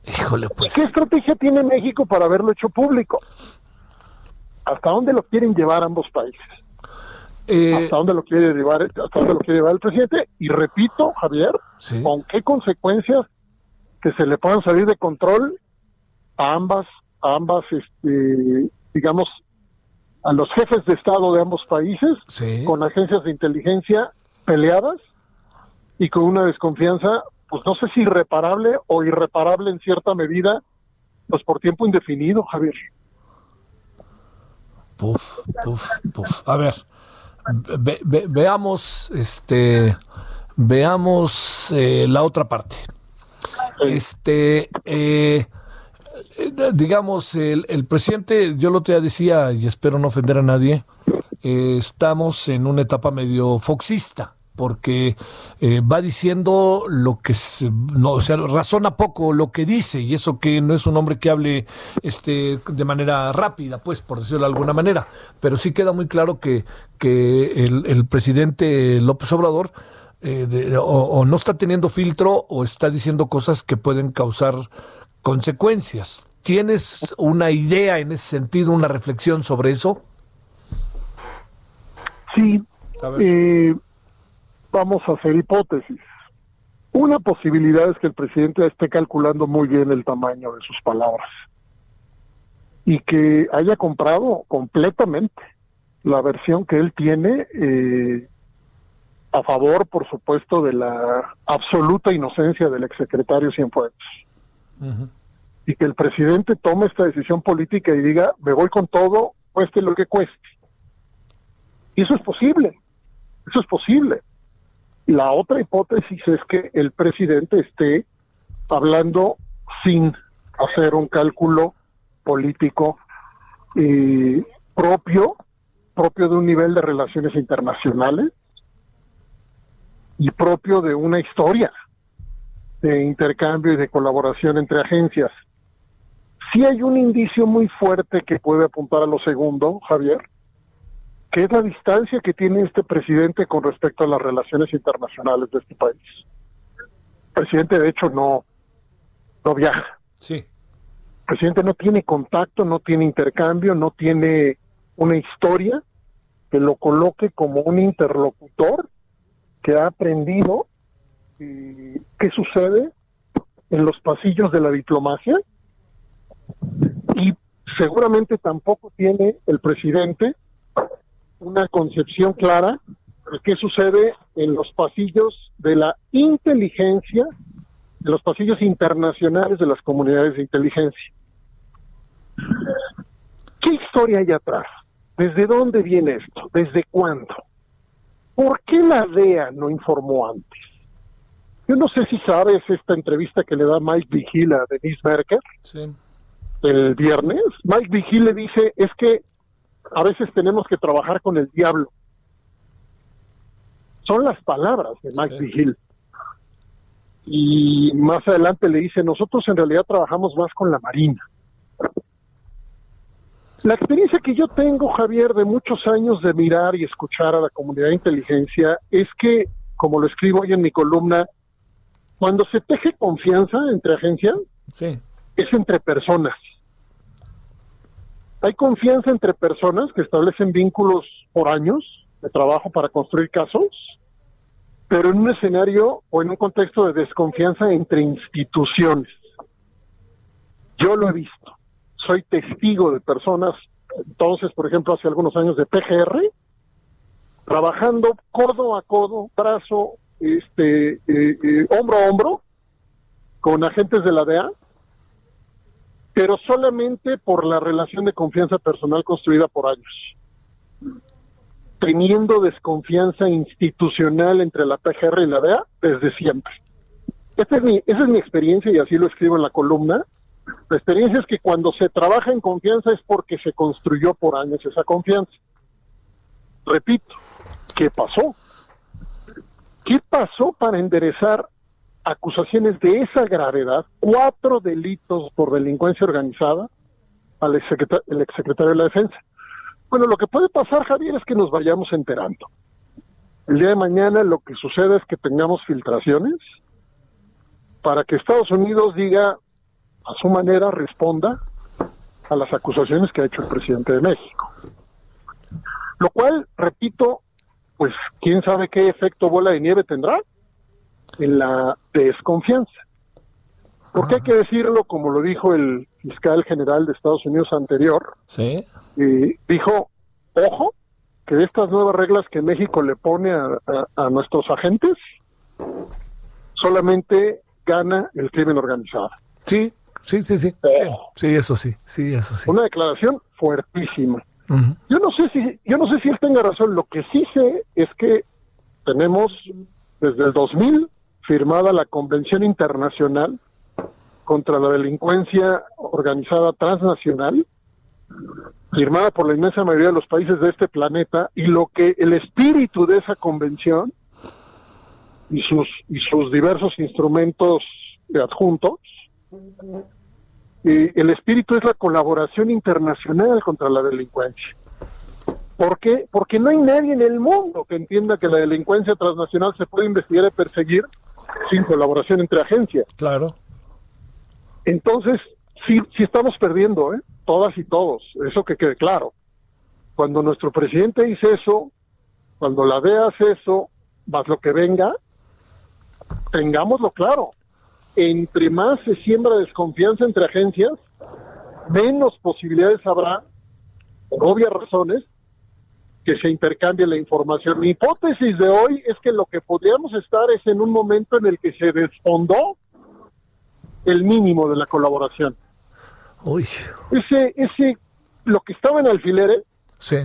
Híjole, pues. ¿Qué estrategia tiene México para haberlo hecho público? ¿Hasta dónde lo quieren llevar ambos países? Eh, ¿Hasta dónde lo quiere llevar, hasta dónde lo quiere llevar el presidente? Y repito, Javier, ¿con qué consecuencias que se le puedan salir de control a ambas, a ambas, este, digamos, a los jefes de Estado de ambos países, con agencias de inteligencia peleadas y con una desconfianza, pues no sé si irreparable o irreparable en cierta medida, pues por tiempo indefinido, Javier. Puf, puf, puf. A ver, veamos, este, veamos eh, la otra parte. Este, eh, digamos, el, el, presidente, yo lo te decía, y espero no ofender a nadie, eh, estamos en una etapa medio foxista porque eh, va diciendo lo que no, o sea, razona poco lo que dice y eso que no es un hombre que hable este de manera rápida, pues por decirlo de alguna manera, pero sí queda muy claro que que el, presidente López Obrador eh, o, no está teniendo filtro o está diciendo cosas que pueden causar consecuencias. ¿Tienes una idea en ese sentido, una reflexión sobre eso? Sí. Eh, vamos a hacer hipótesis. Una posibilidad es que el presidente esté calculando muy bien el tamaño de sus palabras y que haya comprado completamente la versión que él tiene eh, a favor, por supuesto, de la absoluta inocencia del exsecretario Cienfuegos. Y que el presidente tome esta decisión política y diga, me voy con todo, cueste lo que cueste. Y eso es posible, eso es posible. La otra hipótesis es que el presidente esté hablando sin hacer un cálculo político eh, propio, propio de un nivel de relaciones internacionales, y propio de una historia de intercambio y de colaboración entre agencias. Sí hay un indicio muy fuerte que puede apuntar a lo segundo, Javier, que es la distancia que tiene este presidente con respecto a las relaciones internacionales de este país. El presidente, de hecho, no, no viaja. Sí. El presidente no tiene contacto, no tiene intercambio, no tiene una historia que lo coloque como un interlocutor que ha aprendido qué sucede en los pasillos de la diplomacia y seguramente tampoco tiene el presidente una concepción clara de qué sucede en los pasillos de la inteligencia, de los pasillos internacionales de las comunidades de inteligencia. ¿Qué historia hay atrás? ¿Desde dónde viene esto? ¿Desde cuándo? ¿Por qué la DEA no informó antes? Yo no sé si sabes esta entrevista que le da Mike Vigil a Denise Merker el viernes. Mike Vigil le dice, es que a veces tenemos que trabajar con el diablo. Son las palabras de Mike Vigil. Y más adelante le dice, nosotros en realidad trabajamos más con la Marina. La experiencia que yo tengo, Javier, de muchos años de mirar y escuchar a la comunidad de inteligencia es que, como lo escribo hoy en mi columna, cuando se teje confianza entre agencias, es entre personas. Hay confianza entre personas que establecen vínculos por años de trabajo para construir casos, pero en un escenario o en un contexto de desconfianza entre instituciones. Yo lo he visto soy testigo de personas, entonces, por ejemplo, hace algunos años de PGR, trabajando codo a codo, brazo, este, eh, eh, hombro a hombro, con agentes de la DEA, pero solamente por la relación de confianza personal construida por años, teniendo desconfianza institucional entre la PGR y la DEA desde siempre. Esta es mi, esa es mi experiencia y así lo escribo en la columna. La experiencia es que cuando se trabaja en confianza es porque se construyó por años esa confianza. Repito, ¿qué pasó? ¿Qué pasó para enderezar acusaciones de esa gravedad, cuatro delitos por delincuencia organizada al exsecretario, de la Defensa? Bueno, lo que puede pasar, Javier, es que nos vayamos enterando. El día de mañana lo que sucede es que tengamos filtraciones para que Estados Unidos diga, a su manera responda a las acusaciones que ha hecho el presidente de México. Lo cual, repito, pues quién sabe qué efecto bola de nieve tendrá en la desconfianza. Porque hay que decirlo, como lo dijo el fiscal general de Estados Unidos anterior, ¿Sí? Eh, dijo, ojo, que de estas nuevas reglas que México le pone a nuestros agentes, solamente gana el crimen organizado. Sí, sí, sí, sí. Sí, eso sí, sí, eso sí. Una declaración fuertísima. Yo no sé si yo no sé si él tenga razón. Lo que sí sé es que tenemos desde el 2000 firmada la Convención Internacional contra la Delincuencia Organizada Transnacional, firmada por la inmensa mayoría de los países de este planeta, y lo que el espíritu de esa convención y sus, y sus diversos instrumentos adjuntos el espíritu es la colaboración internacional contra la delincuencia. ¿Por qué? Porque no hay nadie en el mundo que entienda que la delincuencia transnacional se puede investigar y perseguir sin colaboración entre agencias. Claro. Entonces, sí, sí estamos perdiendo, ¿eh? Todas y todos, eso que quede claro. Cuando nuestro presidente dice eso, cuando la DEA hace eso, más lo que venga, tengámoslo claro entre más se siembra desconfianza entre agencias, menos posibilidades habrá, por obvias razones, que se intercambie la información. Mi hipótesis de hoy es que lo que podríamos estar es en un momento en el que se desfondó el mínimo de la colaboración. Uy. Ese, ese, lo que estaba en alfileres, sí.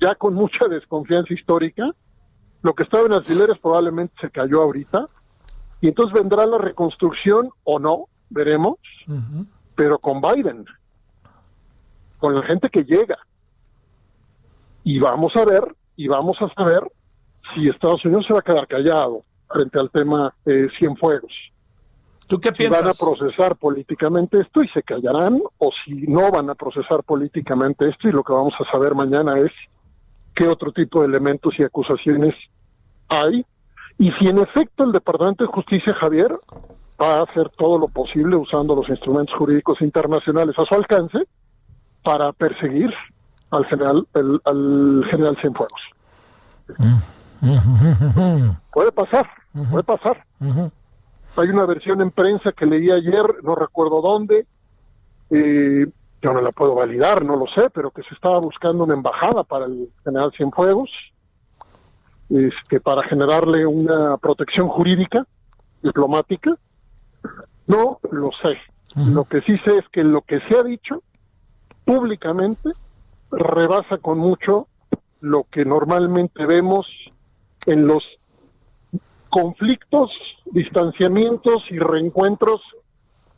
ya con mucha desconfianza histórica, lo que estaba en alfileres probablemente se cayó ahorita, y entonces vendrá la reconstrucción o no, veremos, pero con Biden, con la gente que llega. Y vamos a ver, y vamos a saber si Estados Unidos se va a quedar callado frente al tema de Cienfuegos. ¿Tú qué si piensas? van a procesar políticamente esto y se callarán, o si no van a procesar políticamente esto, y lo que vamos a saber mañana es qué otro tipo de elementos y acusaciones hay y si en efecto el Departamento de Justicia, Javier, va a hacer todo lo posible usando los instrumentos jurídicos internacionales a su alcance para perseguir al general, el, al general Cienfuegos. Puede pasar, puede pasar. Hay una versión en prensa que leí ayer, no recuerdo dónde, eh, yo no la puedo validar, no lo sé, pero que se estaba buscando una embajada para el general Cienfuegos, este, para generarle una protección jurídica, diplomática. No lo sé. Lo que sí sé es que lo que se ha dicho públicamente rebasa con mucho lo que normalmente vemos en los conflictos, distanciamientos y reencuentros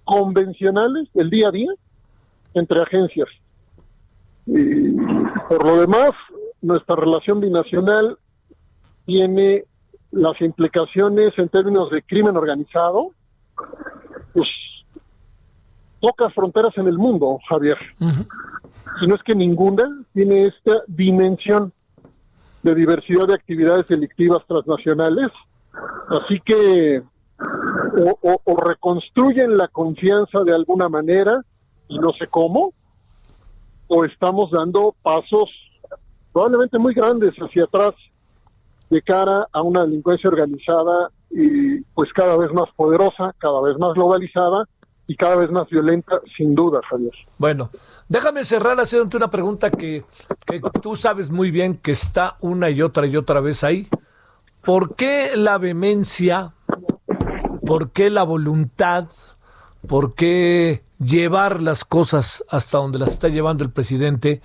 convencionales del día a día entre agencias. Y por lo demás, nuestra relación binacional tiene las implicaciones en términos de crimen organizado, pues pocas fronteras en el mundo, Javier. Si no es que ninguna tiene esta dimensión de diversidad de actividades delictivas transnacionales. Así que o, reconstruyen la confianza de alguna manera y no sé cómo, o estamos dando pasos probablemente muy grandes hacia atrás de cara a una delincuencia organizada y pues cada vez más poderosa, cada vez más globalizada y cada vez más violenta, sin duda, Javier. Bueno, déjame cerrar haciéndote una pregunta que, que tú sabes muy bien que está una y otra y otra vez ahí. ¿Por qué la vehemencia ¿Por qué la voluntad? ¿Por qué llevar las cosas hasta donde las está llevando el presidente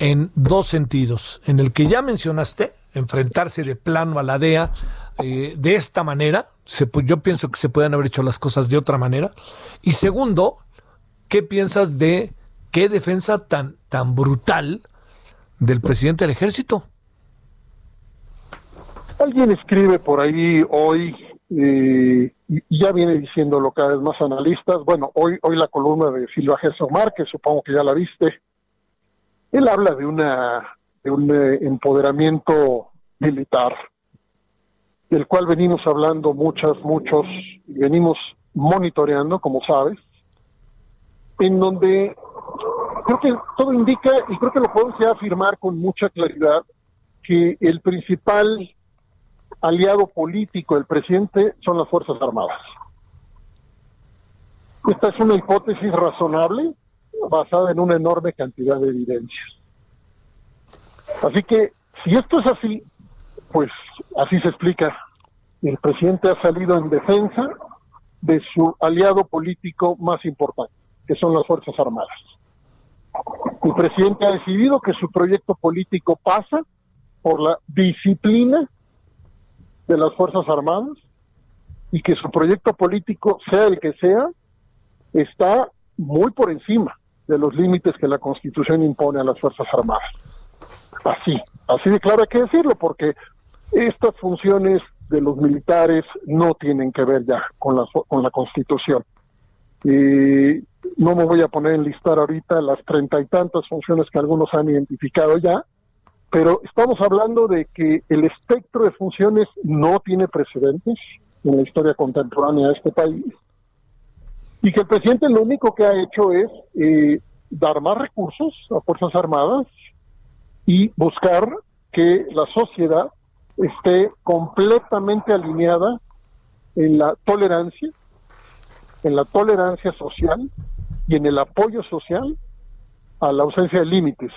en dos sentidos? En el que ya mencionaste, enfrentarse de plano a la DEA eh, de esta manera, se, yo pienso que se pueden haber hecho las cosas de otra manera. Y segundo, ¿qué piensas de qué defensa tan, tan brutal del presidente del ejército? Alguien escribe por ahí hoy y ya viene diciéndolo cada vez más analistas. Bueno, hoy, hoy la columna de Silva Omar, que supongo que ya la viste, él habla de, una, de un eh, empoderamiento militar, del cual venimos hablando muchas, muchos, y venimos monitoreando, como sabes, en donde creo que todo indica, y creo que lo podemos ya afirmar con mucha claridad, que el principal aliado político del presidente son las Fuerzas Armadas. Esta es una hipótesis razonable basada en una enorme cantidad de evidencias. Así que si esto es así, pues así se explica. El presidente ha salido en defensa de su aliado político más importante, que son las Fuerzas Armadas. El presidente ha decidido que su proyecto político pasa por la disciplina de las Fuerzas Armadas y que su proyecto político, sea el que sea, está muy por encima de los límites que la Constitución impone a las Fuerzas Armadas. Así, así de claro hay que decirlo, porque estas funciones de los militares no tienen que ver ya con la, con la Constitución. Y no me voy a poner en listar ahorita las treinta y tantas funciones que algunos han identificado ya, pero estamos hablando de que el espectro de funciones no tiene precedentes en la historia contemporánea de este país y que el presidente lo único que ha hecho es eh, dar más recursos a Fuerzas Armadas y buscar que la sociedad esté completamente alineada en la tolerancia, en la tolerancia social y en el apoyo social a la ausencia de límites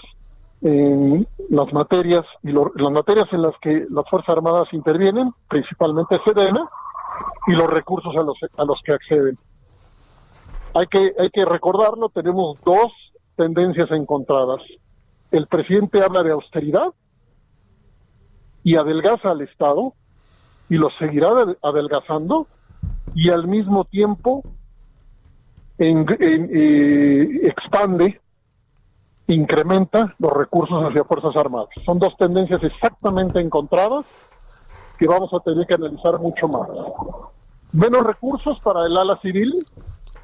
en las materias y las materias en las que las Fuerzas Armadas intervienen, principalmente Sedena, y los recursos a los, a los que acceden. Hay que, hay que recordarlo, tenemos dos tendencias encontradas. El presidente habla de austeridad y adelgaza al Estado y lo seguirá adelgazando y al mismo tiempo eh, expande incrementa los recursos hacia Fuerzas Armadas. Son dos tendencias exactamente encontradas que vamos a tener que analizar mucho más. Menos recursos para el ala civil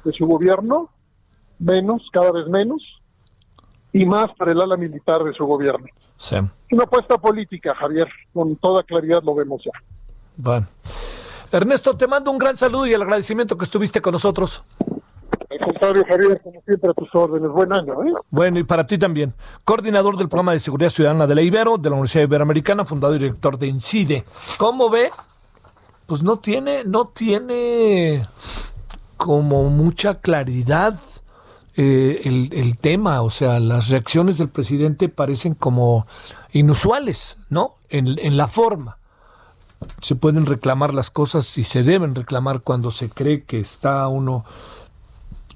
de su gobierno, menos, cada vez menos, y más para el ala militar de su gobierno. Sí. Una apuesta política, Javier, con toda claridad lo vemos ya. Bueno. Ernesto, te mando un gran saludo y el agradecimiento que estuviste con nosotros. Al contrario, Javier, como siempre, a tus órdenes. Buen año, ¿eh? Bueno, y para ti también. Coordinador del Programa de Seguridad Ciudadana de la Ibero, de la Universidad Iberoamericana, fundador y director de INCIDE. ¿Cómo ve? Pues no tiene, no tiene como mucha claridad eh, el, tema, o sea, las reacciones del presidente parecen como inusuales, ¿no? En, en la forma. Se pueden reclamar las cosas y se deben reclamar cuando se cree que está uno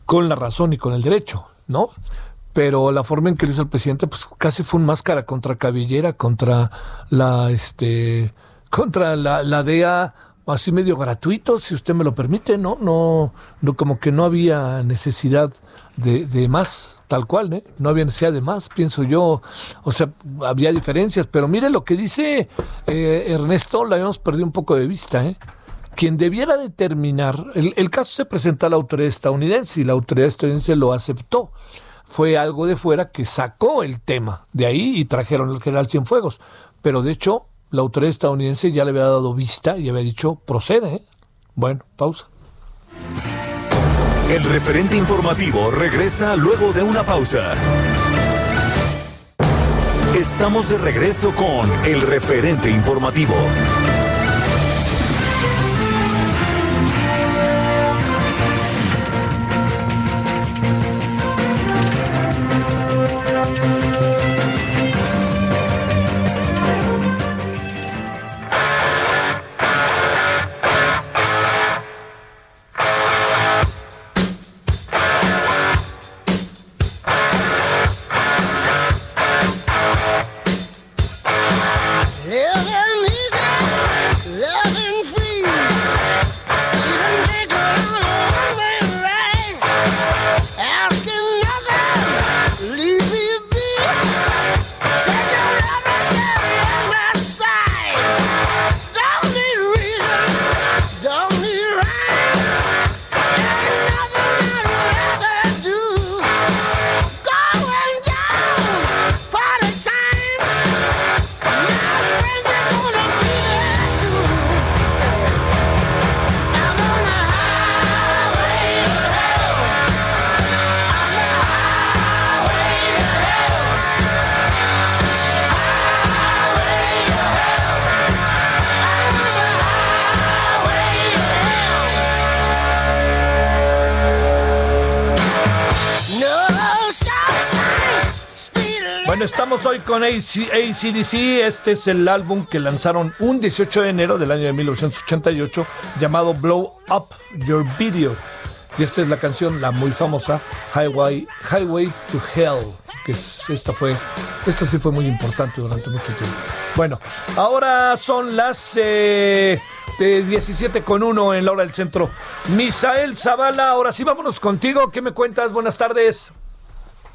con la razón y con el derecho, ¿no? Pero la forma en que lo hizo el presidente, pues casi fue un máscara contra cabellera, contra la, este, contra la, la DEA, así medio gratuito, si usted me lo permite, ¿no? No, no como que no había necesidad de, de más, tal cual, ¿eh? No había necesidad de más, pienso yo. O sea, había diferencias, pero mire lo que dice eh, Ernesto, la habíamos perdido un poco de vista, ¿eh? Quien debiera determinar, el, el caso se presenta a la autoridad estadounidense y la autoridad estadounidense lo aceptó. Fue algo de fuera que sacó el tema de ahí y trajeron al general Cienfuegos. Pero de hecho, la autoridad estadounidense ya le había dado vista y había dicho, procede. ¿eh? Bueno, pausa. El referente informativo regresa luego de una pausa. Estamos de regreso con el referente informativo. ACDC. Este es el álbum que lanzaron un 18 de enero del año de 1988 llamado Blow Up Your Video. Y esta es la canción, la muy famosa Highway, Highway to Hell. Que esta fue, esta sí fue muy importante durante mucho tiempo. Bueno, ahora son las eh, 17 con 1 en la hora del centro. Misael Zavala, ahora sí vámonos contigo. ¿Qué me cuentas? Buenas tardes.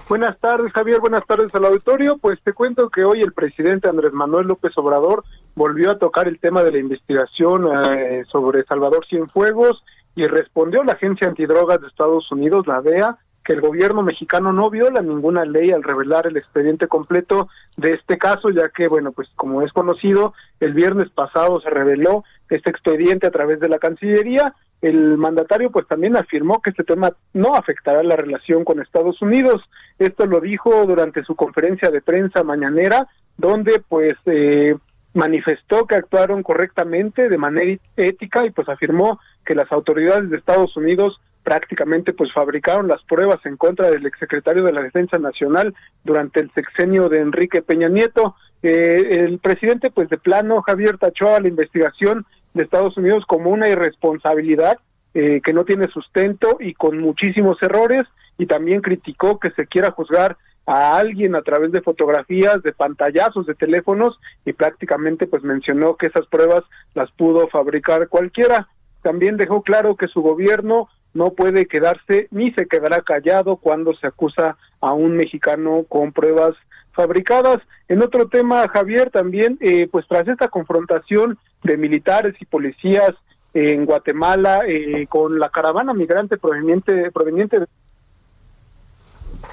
Buenas tardes, Javier. Buenas tardes al auditorio. Pues te cuento que hoy el presidente Andrés Manuel López Obrador volvió a tocar el tema de la investigación eh, sobre Salvador Cienfuegos y respondió la Agencia Antidrogas de Estados Unidos, la DEA, que el gobierno mexicano no viola ninguna ley al revelar el expediente completo de este caso, ya que, bueno, pues como es conocido, el viernes pasado se reveló este expediente a través de la Cancillería el mandatario pues también afirmó que este tema no afectará la relación con Estados Unidos. Esto lo dijo durante su conferencia de prensa mañanera, donde pues eh, manifestó que actuaron correctamente de manera ética y pues afirmó que las autoridades de Estados Unidos prácticamente pues fabricaron las pruebas en contra del exsecretario de la Defensa Nacional durante el sexenio de Enrique Peña Nieto. Eh, el presidente pues de plano Javier tachó a la investigación de Estados Unidos como una irresponsabilidad eh, que no tiene sustento y con muchísimos errores y también criticó que se quiera juzgar a alguien a través de fotografías, de pantallazos, de teléfonos y prácticamente pues mencionó que esas pruebas las pudo fabricar cualquiera. También dejó claro que su gobierno no puede quedarse ni se quedará callado cuando se acusa a un mexicano con pruebas fabricadas. En otro tema, Javier, también, eh, pues tras esta confrontación de militares y policías en Guatemala eh, con la caravana migrante proveniente proveniente de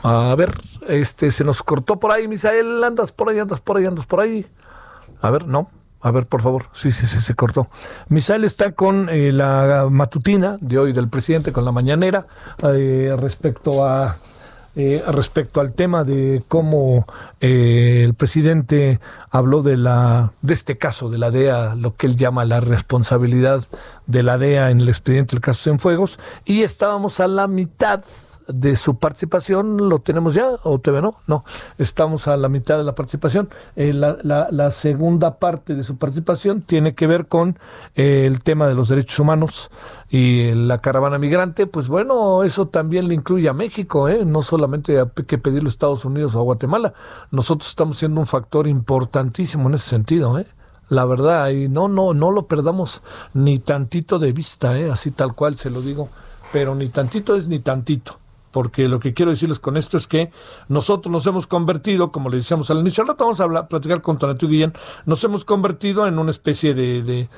a ver, este se nos cortó por ahí, Misael, andas por ahí, andas por ahí, andas por ahí. A ver, no, a ver, por favor. Sí, sí, sí, se cortó. Misael está con eh, la matutina de hoy del presidente, con la mañanera, eh, respecto a eh, respecto al tema de cómo eh, el presidente habló de la de este caso de la DEA, lo que él llama la responsabilidad de la DEA en el expediente del caso Cienfuegos, y estábamos a la mitad de su participación lo tenemos ya, o TV no, no, estamos a la mitad de la participación. Eh, la, segunda parte de su participación tiene que ver con eh, el tema de los derechos humanos y la caravana migrante, pues bueno, eso también le incluye a México, ¿eh? no solamente hay que pedirlo a Estados Unidos o a Guatemala, nosotros estamos siendo un factor importantísimo en ese sentido, ¿eh? la verdad, y no, no, no lo perdamos ni tantito de vista, ¿eh? así tal cual se lo digo, pero ni tantito es ni tantito porque lo que quiero decirles con esto es que nosotros nos hemos convertido, como le decíamos al inicio, al rato vamos a hablar, platicar con Tonatiuh Guillén, nos hemos convertido en una especie de, de,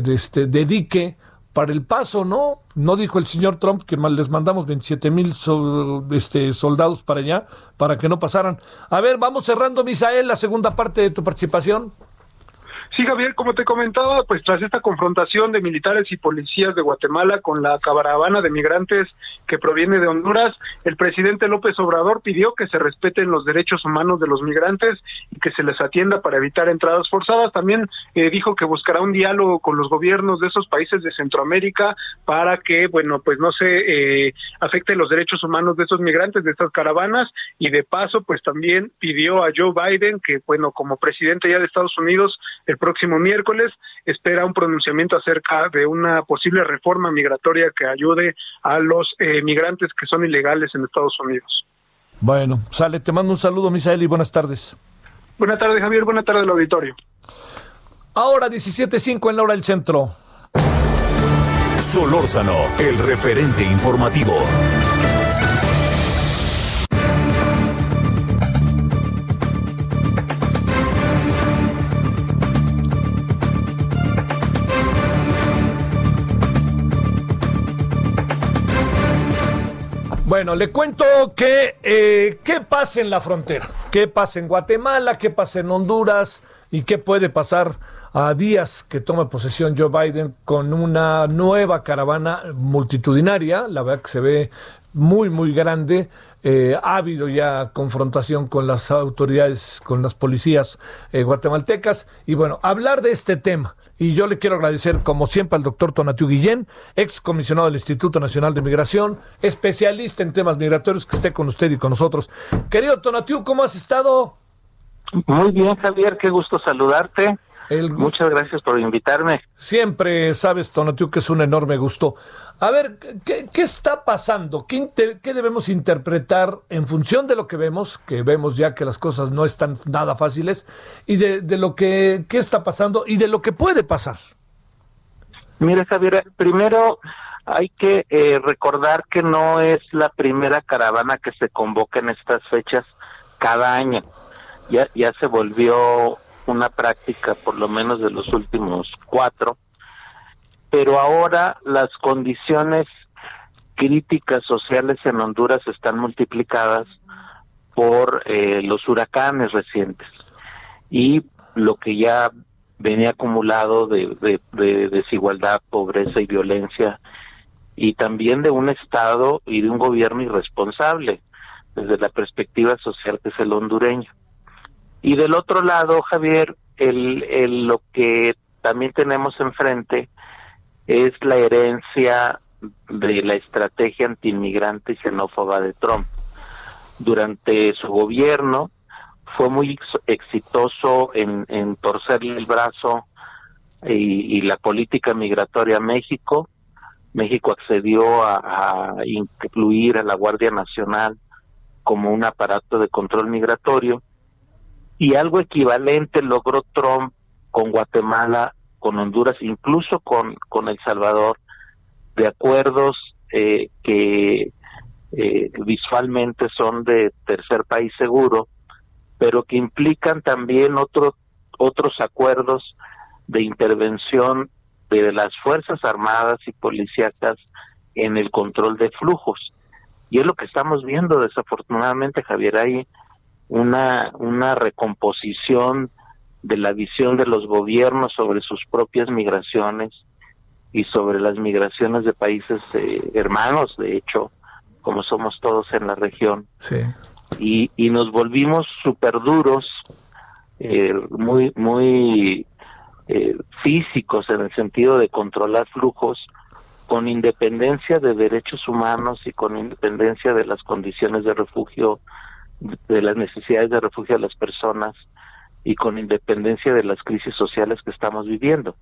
de, este, de dique para el paso, ¿no? No dijo el señor Trump que les mandamos 27 mil este, soldados para allá para que no pasaran. A ver, vamos cerrando, Misael, la segunda parte de tu participación. Sí, Javier, como te comentaba, pues tras esta confrontación de militares y policías de Guatemala con la caravana de migrantes que proviene de Honduras, el presidente López Obrador pidió que se respeten los derechos humanos de los migrantes y que se les atienda para evitar entradas forzadas. También eh, dijo que buscará un diálogo con los gobiernos de esos países de Centroamérica para que, bueno, pues no se eh, afecten los derechos humanos de esos migrantes, de estas caravanas, y de paso, pues también pidió a Joe Biden que, bueno, como presidente ya de Estados Unidos, el próximo miércoles espera un pronunciamiento acerca de una posible reforma migratoria que ayude a los eh, migrantes que son ilegales en Estados Unidos. Bueno, sale, te mando un saludo, Misael, y buenas tardes. Buenas tardes, Javier, buenas tardes al auditorio. Ahora 17.05 en la hora del centro. Solórzano, el referente informativo. Bueno, le cuento que eh, qué pasa en la frontera, qué pasa en Guatemala, qué pasa en Honduras y qué puede pasar a días que tome posesión Joe Biden con una nueva caravana multitudinaria, la verdad que se ve muy, muy grande. Eh, ha habido ya confrontación con las autoridades, con las policías eh, guatemaltecas. Y bueno, hablar de este tema y yo le quiero agradecer, como siempre, al doctor Tonatiu Guillén, ex comisionado del Instituto Nacional de Migración, especialista en temas migratorios, que esté con usted y con nosotros. Querido Tonatiu, ¿cómo has estado? Muy bien, Javier, qué gusto saludarte. Muchas gracias por invitarme. Siempre sabes, Tonatiu, que es un enorme gusto. A ver, ¿qué, está pasando? ¿Qué, ¿Qué, debemos interpretar en función de lo que vemos? Que vemos ya que las cosas no están nada fáciles. Y de, lo que qué está pasando y de lo que puede pasar. Mira, Javier, primero hay que eh, recordar que no es la primera caravana que se convoca en estas fechas cada año. Ya, ya se volvió una práctica por lo menos de los últimos cuatro, pero ahora las condiciones críticas sociales en Honduras están multiplicadas por eh, los huracanes recientes y lo que ya venía acumulado de, de, desigualdad, pobreza y violencia y también de un Estado y de un gobierno irresponsable desde la perspectiva social que es el hondureño. Y del otro lado, Javier, el, el, lo que también tenemos enfrente es la herencia de la estrategia antiinmigrante y xenófoba de Trump. Durante su gobierno fue muy exitoso en, en torcerle el brazo y, y, la política migratoria a México. México accedió a, a incluir a la Guardia Nacional como un aparato de control migratorio y algo equivalente logró Trump con Guatemala, con Honduras, incluso con, con El Salvador, de acuerdos eh, que eh, visualmente son de tercer país seguro, pero que implican también otros otros acuerdos de intervención de las Fuerzas Armadas y Policíacas en el control de flujos. Y es lo que estamos viendo, desafortunadamente, Javier, ahí una, una recomposición de la visión de los gobiernos sobre sus propias migraciones y sobre las migraciones de países eh, hermanos, de hecho, como somos todos en la región. Sí. Y, y nos volvimos súper duros, eh, muy, muy eh, físicos en el sentido de controlar flujos, con independencia de derechos humanos y con independencia de las condiciones de refugio, de las necesidades de refugio de las personas y con independencia de las crisis sociales que estamos viviendo.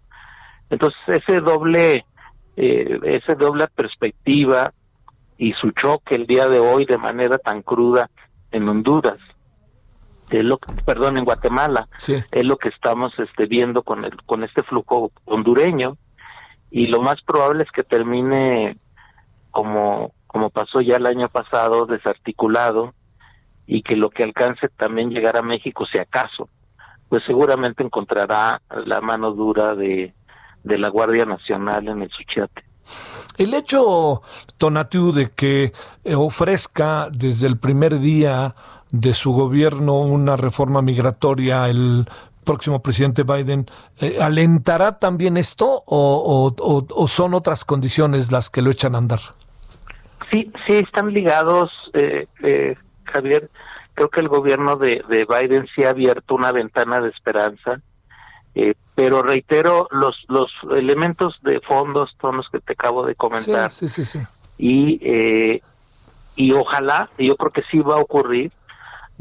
Entonces, ese doble, eh, esa doble perspectiva y su choque el día de hoy de manera tan cruda en Honduras, es lo perdón, en Guatemala, es lo que estamos este, viendo con, el, con este flujo hondureño y lo más probable es que termine como, como pasó ya el año pasado, desarticulado y que lo que alcance también llegar a México, si acaso, pues seguramente encontrará la mano dura de, de la Guardia Nacional en el Suchiate. El hecho, Tonatiuh, de que ofrezca desde el primer día de su gobierno una reforma migratoria el próximo presidente Biden, eh, ¿alentará también esto o, o, son otras condiciones las que lo echan a andar? Sí, sí, están ligados, eh, eh, Javier. Creo que el gobierno de, de, Biden sí ha abierto una ventana de esperanza, pero reitero, los, los elementos de fondos son los que te acabo de comentar. Sí, sí, sí. Y, y ojalá, yo creo que sí va a ocurrir,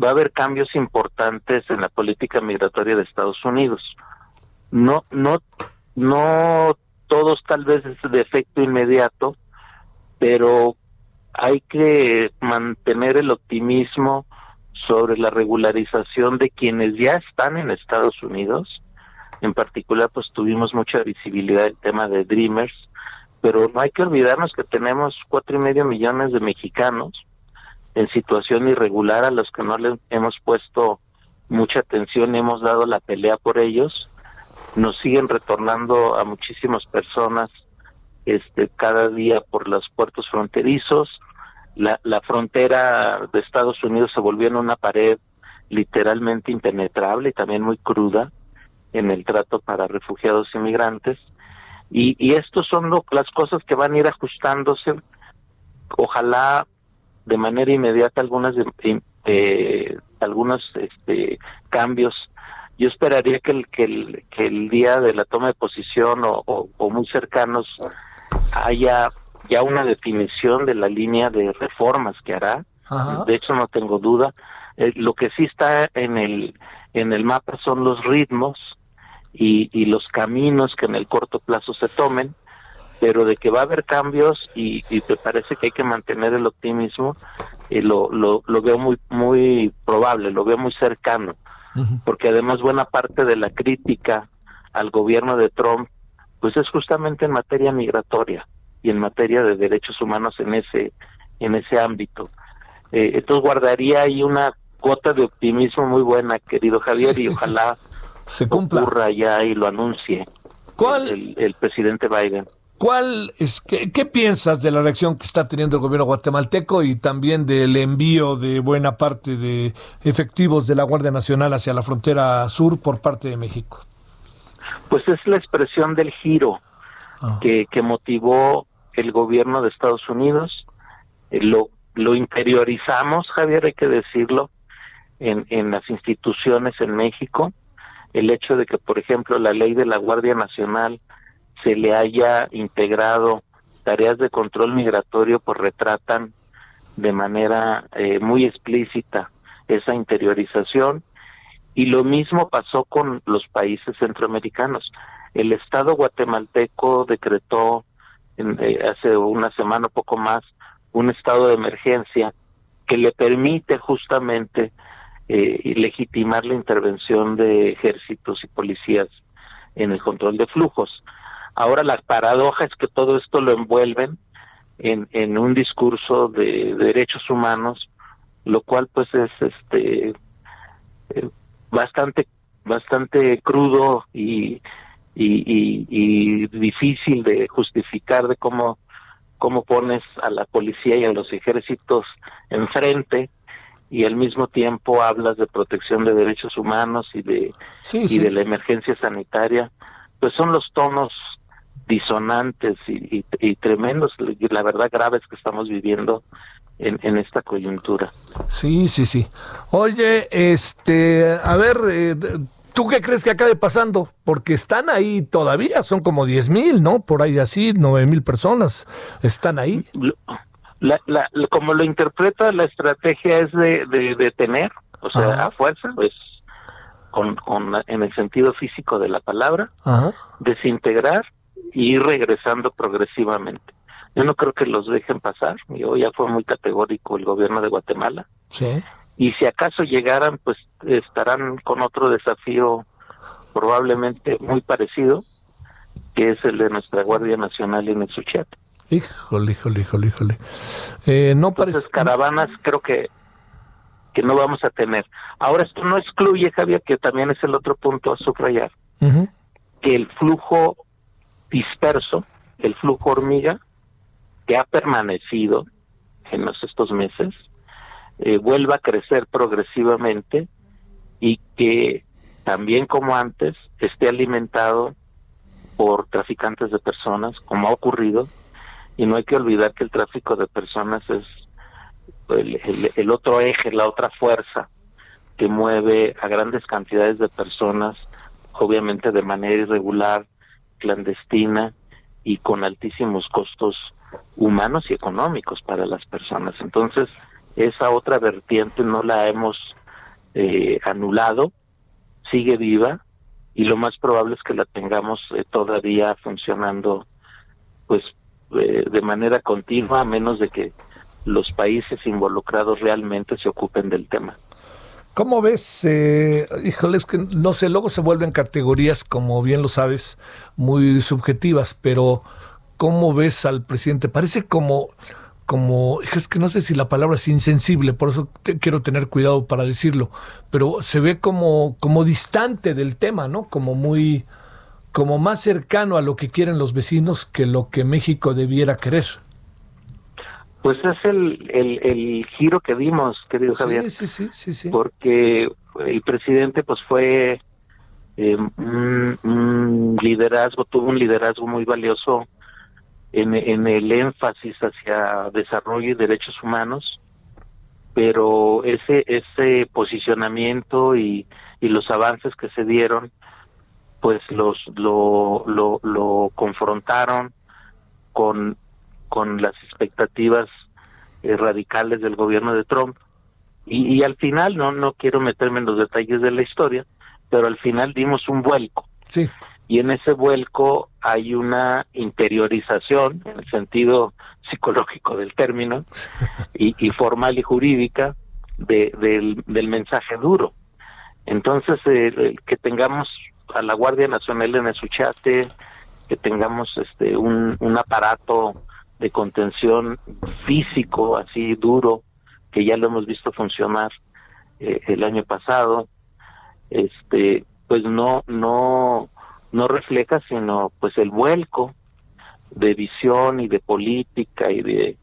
va a haber cambios importantes en la política migratoria de Estados Unidos. No, no, no todos tal vez es de efecto inmediato, pero hay que mantener el optimismo sobre la regularización de quienes ya están en Estados Unidos. En particular, pues tuvimos mucha visibilidad el tema de Dreamers, pero no hay que olvidarnos que tenemos cuatro y medio millones de mexicanos en situación irregular a los que no le hemos puesto mucha atención hemos dado la pelea por ellos. Nos siguen retornando a muchísimas personas este cada día por los puertos fronterizos. La, la frontera de Estados Unidos se volvió en una pared literalmente impenetrable y también muy cruda en el trato para refugiados y migrantes. Y, y estos son las cosas que van a ir ajustándose. Ojalá de manera inmediata algunas eh, algunos este, cambios. Yo esperaría que el, que el, que el día de la toma de posición o, muy cercanos haya ya una definición de la línea de reformas que hará. De hecho, no tengo duda. Eh, lo que sí está en el en el mapa son los ritmos y, y los caminos que en el corto plazo se tomen pero de que va a haber cambios y, y me parece que hay que mantener el optimismo y lo, lo, lo veo muy muy probable, lo veo muy cercano, porque además buena parte de la crítica al gobierno de Trump pues es justamente en materia migratoria y en materia de derechos humanos en ese en ese ámbito. Eh, entonces guardaría ahí una cuota de optimismo muy buena, querido Javier, y ojalá [LAUGHS] se cumpla. ocurra ya y lo anuncie ¿Cuál? el presidente Biden. ¿Cuál es, qué, piensas de la reacción que está teniendo el gobierno guatemalteco y también del envío de buena parte de efectivos de la Guardia Nacional hacia la frontera sur por parte de México? Pues es la expresión del giro ah. que, que motivó el gobierno de Estados Unidos. Eh, lo, lo interiorizamos, Javier, hay que decirlo, en, en las instituciones en México. El hecho de que, por ejemplo, la ley de la Guardia Nacional se le haya integrado tareas de control migratorio, pues retratan de manera eh, muy explícita esa interiorización. Y lo mismo pasó con los países centroamericanos. El Estado guatemalteco decretó eh, hace una semana o poco más un estado de emergencia que le permite justamente eh, legitimar la intervención de ejércitos y policías en el control de flujos. Ahora la paradoja es que todo esto lo envuelven en, en un discurso de, derechos humanos, lo cual pues es este eh, bastante bastante crudo y, y, y, difícil de justificar de cómo cómo pones a la policía y a los ejércitos enfrente y al mismo tiempo hablas de protección de derechos humanos y de y de la emergencia sanitaria pues son los tonos disonantes y, tremendos, la verdad graves que estamos viviendo en, en, esta coyuntura. Sí, sí, sí. Oye, este, a ver, eh, ¿Tú qué crees que acabe pasando? Porque están ahí todavía, son como 10 mil, ¿no? Por ahí así, 9 mil personas están ahí. como lo interpreta, la estrategia es de detener, o sea, a fuerza, pues con, con, en el sentido físico de la palabra, desintegrar y ir regresando progresivamente. Yo no creo que los dejen pasar. Yo ya fue muy categórico el gobierno de Guatemala. Sí. Y si acaso llegaran, pues estarán con otro desafío probablemente muy parecido, que es el de nuestra Guardia Nacional en el Suchiate. Híjole, híjole, híjole, híjole. Eh, no Entonces, caravanas creo que que no vamos a tener. Ahora, esto no excluye, Javier, que también es el otro punto a subrayar, que el flujo disperso, el flujo hormiga, que ha permanecido en estos meses, eh, vuelva a crecer progresivamente y que también como antes esté alimentado por traficantes de personas, como ha ocurrido, y no hay que olvidar que el tráfico de personas es el, otro eje, la otra fuerza que mueve a grandes cantidades de personas, obviamente de manera irregular, clandestina y con altísimos costos humanos y económicos para las personas. Entonces, esa otra vertiente no la hemos eh, anulado, sigue viva y lo más probable es que la tengamos eh, todavía funcionando pues eh, de manera continua, a menos de que los países involucrados realmente se ocupen del tema. ¿Cómo ves? Eh, híjole, es que no sé, luego se vuelven categorías, como bien lo sabes, muy subjetivas, pero ¿cómo ves al presidente? Parece como, como, es que no sé si la palabra es insensible, por eso quiero tener cuidado para decirlo, pero se ve como, como distante del tema, ¿no? Como muy, como más cercano a lo que quieren los vecinos que lo que México debiera querer. Pues es el, el, giro que dimos, querido Javier. Sí, sí, sí, sí, Porque el presidente pues fue eh, un, liderazgo, tuvo un liderazgo muy valioso en, en el énfasis hacia desarrollo y derechos humanos, pero ese, ese posicionamiento y, y los avances que se dieron, pues los lo, lo, confrontaron con con las expectativas eh, radicales del gobierno de Trump. Y, al final, no, no quiero meterme en los detalles de la historia, pero al final dimos un vuelco. Sí. Y en ese vuelco hay una interiorización, en el sentido psicológico del término, [LAUGHS] y, formal y jurídica, de, del, del mensaje duro. Entonces, eh, que tengamos a la Guardia Nacional en el Suchate, que tengamos este un, un aparato de contención físico así duro que ya lo hemos visto funcionar eh, el año pasado este pues no no no refleja sino pues el vuelco de visión y de política y de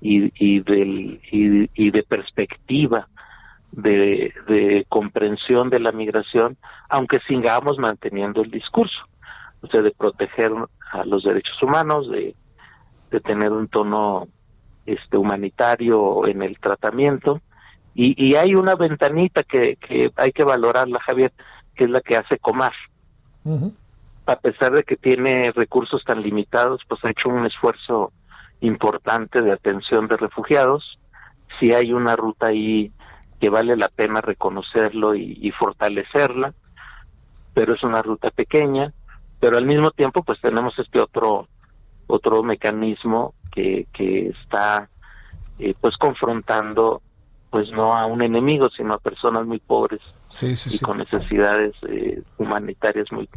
y, del y, de perspectiva de, de comprensión de la migración aunque sigamos manteniendo el discurso o sea de proteger a los derechos humanos de de tener un tono este humanitario en el tratamiento. Y, y hay una ventanita que, que hay que valorarla Javier que es la que hace Comar a pesar de que tiene recursos tan limitados pues ha hecho un esfuerzo importante de atención de refugiados. Si hay una ruta ahí que vale la pena reconocerlo y, y fortalecerla pero es una ruta pequeña pero al mismo tiempo pues tenemos este otro otro mecanismo que, que está eh, pues confrontando pues no a un enemigo sino a personas muy pobres y con necesidades eh, humanitarias muy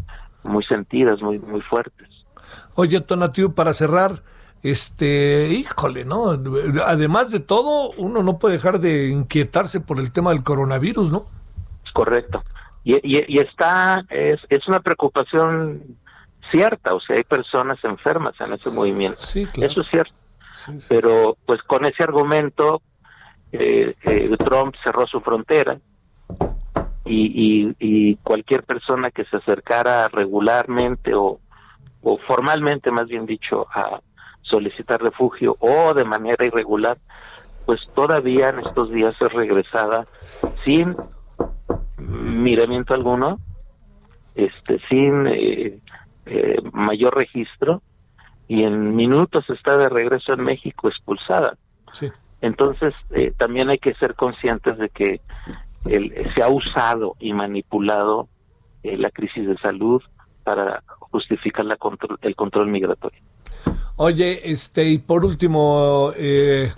muy sentidas muy muy fuertes. Oye Tonatiuh para cerrar este híjole no además de todo uno no puede dejar de inquietarse por el tema del coronavirus no correcto. Y, y, y está es, es una preocupación cierta, o sea, hay personas enfermas en ese movimiento. Eso es cierto. Pero pues con ese argumento eh, eh, Trump cerró su frontera y, y, cualquier persona que se acercara regularmente o, o formalmente, más bien dicho, a solicitar refugio o de manera irregular, pues todavía en estos días es regresada sin miramiento alguno este sin eh, eh, mayor registro y en minutos está de regreso en México expulsada. Entonces, eh, también hay que ser conscientes de que el, se ha usado y manipulado eh, la crisis de salud para justificar la control, el control migratorio. Oye, este, y por último, eh,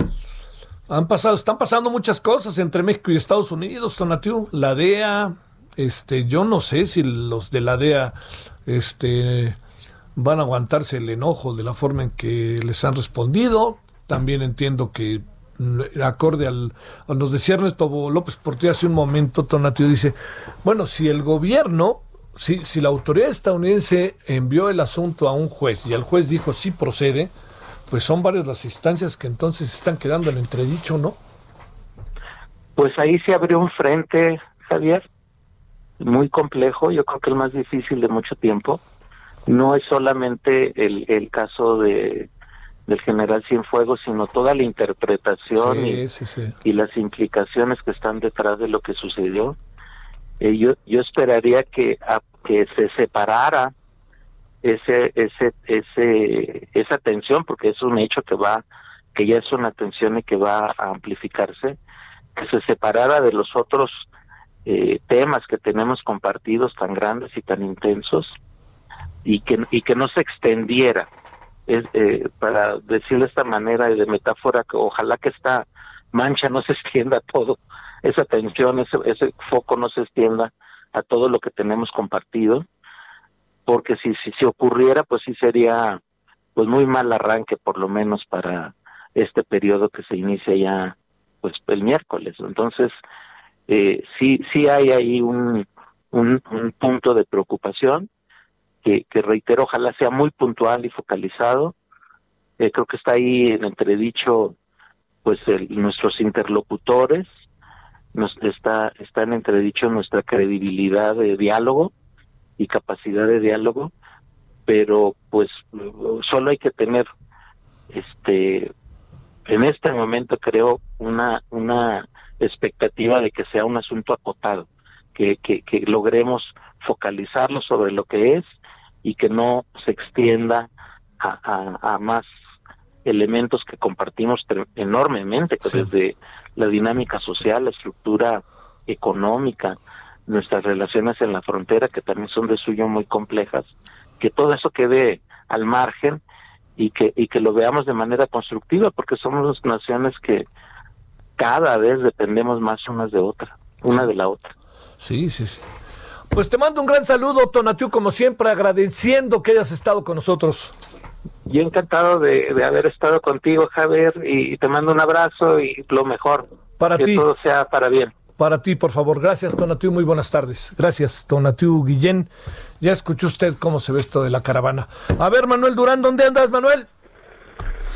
han pasado, están pasando muchas cosas entre México y Estados Unidos, Tonatiu, la DEA, este, yo no sé si los de la DEA, este, van a aguantarse el enojo de la forma en que les han respondido. También entiendo que acorde al, nos decía Ernesto López Portillo hace un momento, Tonatio dice, bueno, si el gobierno, si, si la autoridad estadounidense envió el asunto a un juez y el juez dijo sí procede, pues son varias las instancias que entonces están quedando en entredicho, ¿no? Pues ahí se abrió un frente, Javier, muy complejo, yo creo que el más difícil de mucho tiempo no es solamente el, el caso de del general Cienfuegos, sino toda la interpretación y, y, las implicaciones que están detrás de lo que sucedió. Eh, yo, yo esperaría que, a, que se separara ese, ese, ese, esa tensión, porque es un hecho que va, que ya es una tensión y que va a amplificarse, que se separara de los otros eh, temas que tenemos compartidos tan grandes y tan intensos y que, y que no se extendiera. Es, eh, para decirlo de esta manera y de metáfora, que ojalá que esta mancha no se extienda a todo, esa tensión, ese, ese foco no se extienda a todo lo que tenemos compartido, porque si, si, ocurriera, pues sí sería pues muy mal arranque, por lo menos para este periodo que se inicia ya pues el miércoles. Entonces, eh, sí, sí hay ahí un, un punto de preocupación que, reitero, ojalá sea muy puntual y focalizado. Eh, creo que está ahí en entredicho pues nuestros interlocutores, nos, está, está en entredicho nuestra credibilidad de diálogo y capacidad de diálogo, pero pues solo hay que tener este en este momento creo una una expectativa de que sea un asunto acotado, que, que logremos focalizarlo sobre lo que es y que no se extienda a, a, más elementos que compartimos enormemente, desde la dinámica social, la estructura económica, nuestras relaciones en la frontera, que también son de suyo muy complejas, que todo eso quede al margen y que, y que lo veamos de manera constructiva, porque somos naciones que cada vez dependemos más unas de otras, una de la otra. Sí, sí, sí. Pues te mando un gran saludo, Tonatiu, como siempre, agradeciendo que hayas estado con nosotros. Yo encantado de, haber estado contigo, Javier, y te mando un abrazo y lo mejor. Para que ti. todo sea para bien. Para ti, por favor. Gracias, Tonatiu. Muy buenas tardes. Gracias, Tonatiu Guillén. Ya escuchó usted cómo se ve esto de la caravana. A ver, Manuel Durán, ¿dónde andas, Manuel?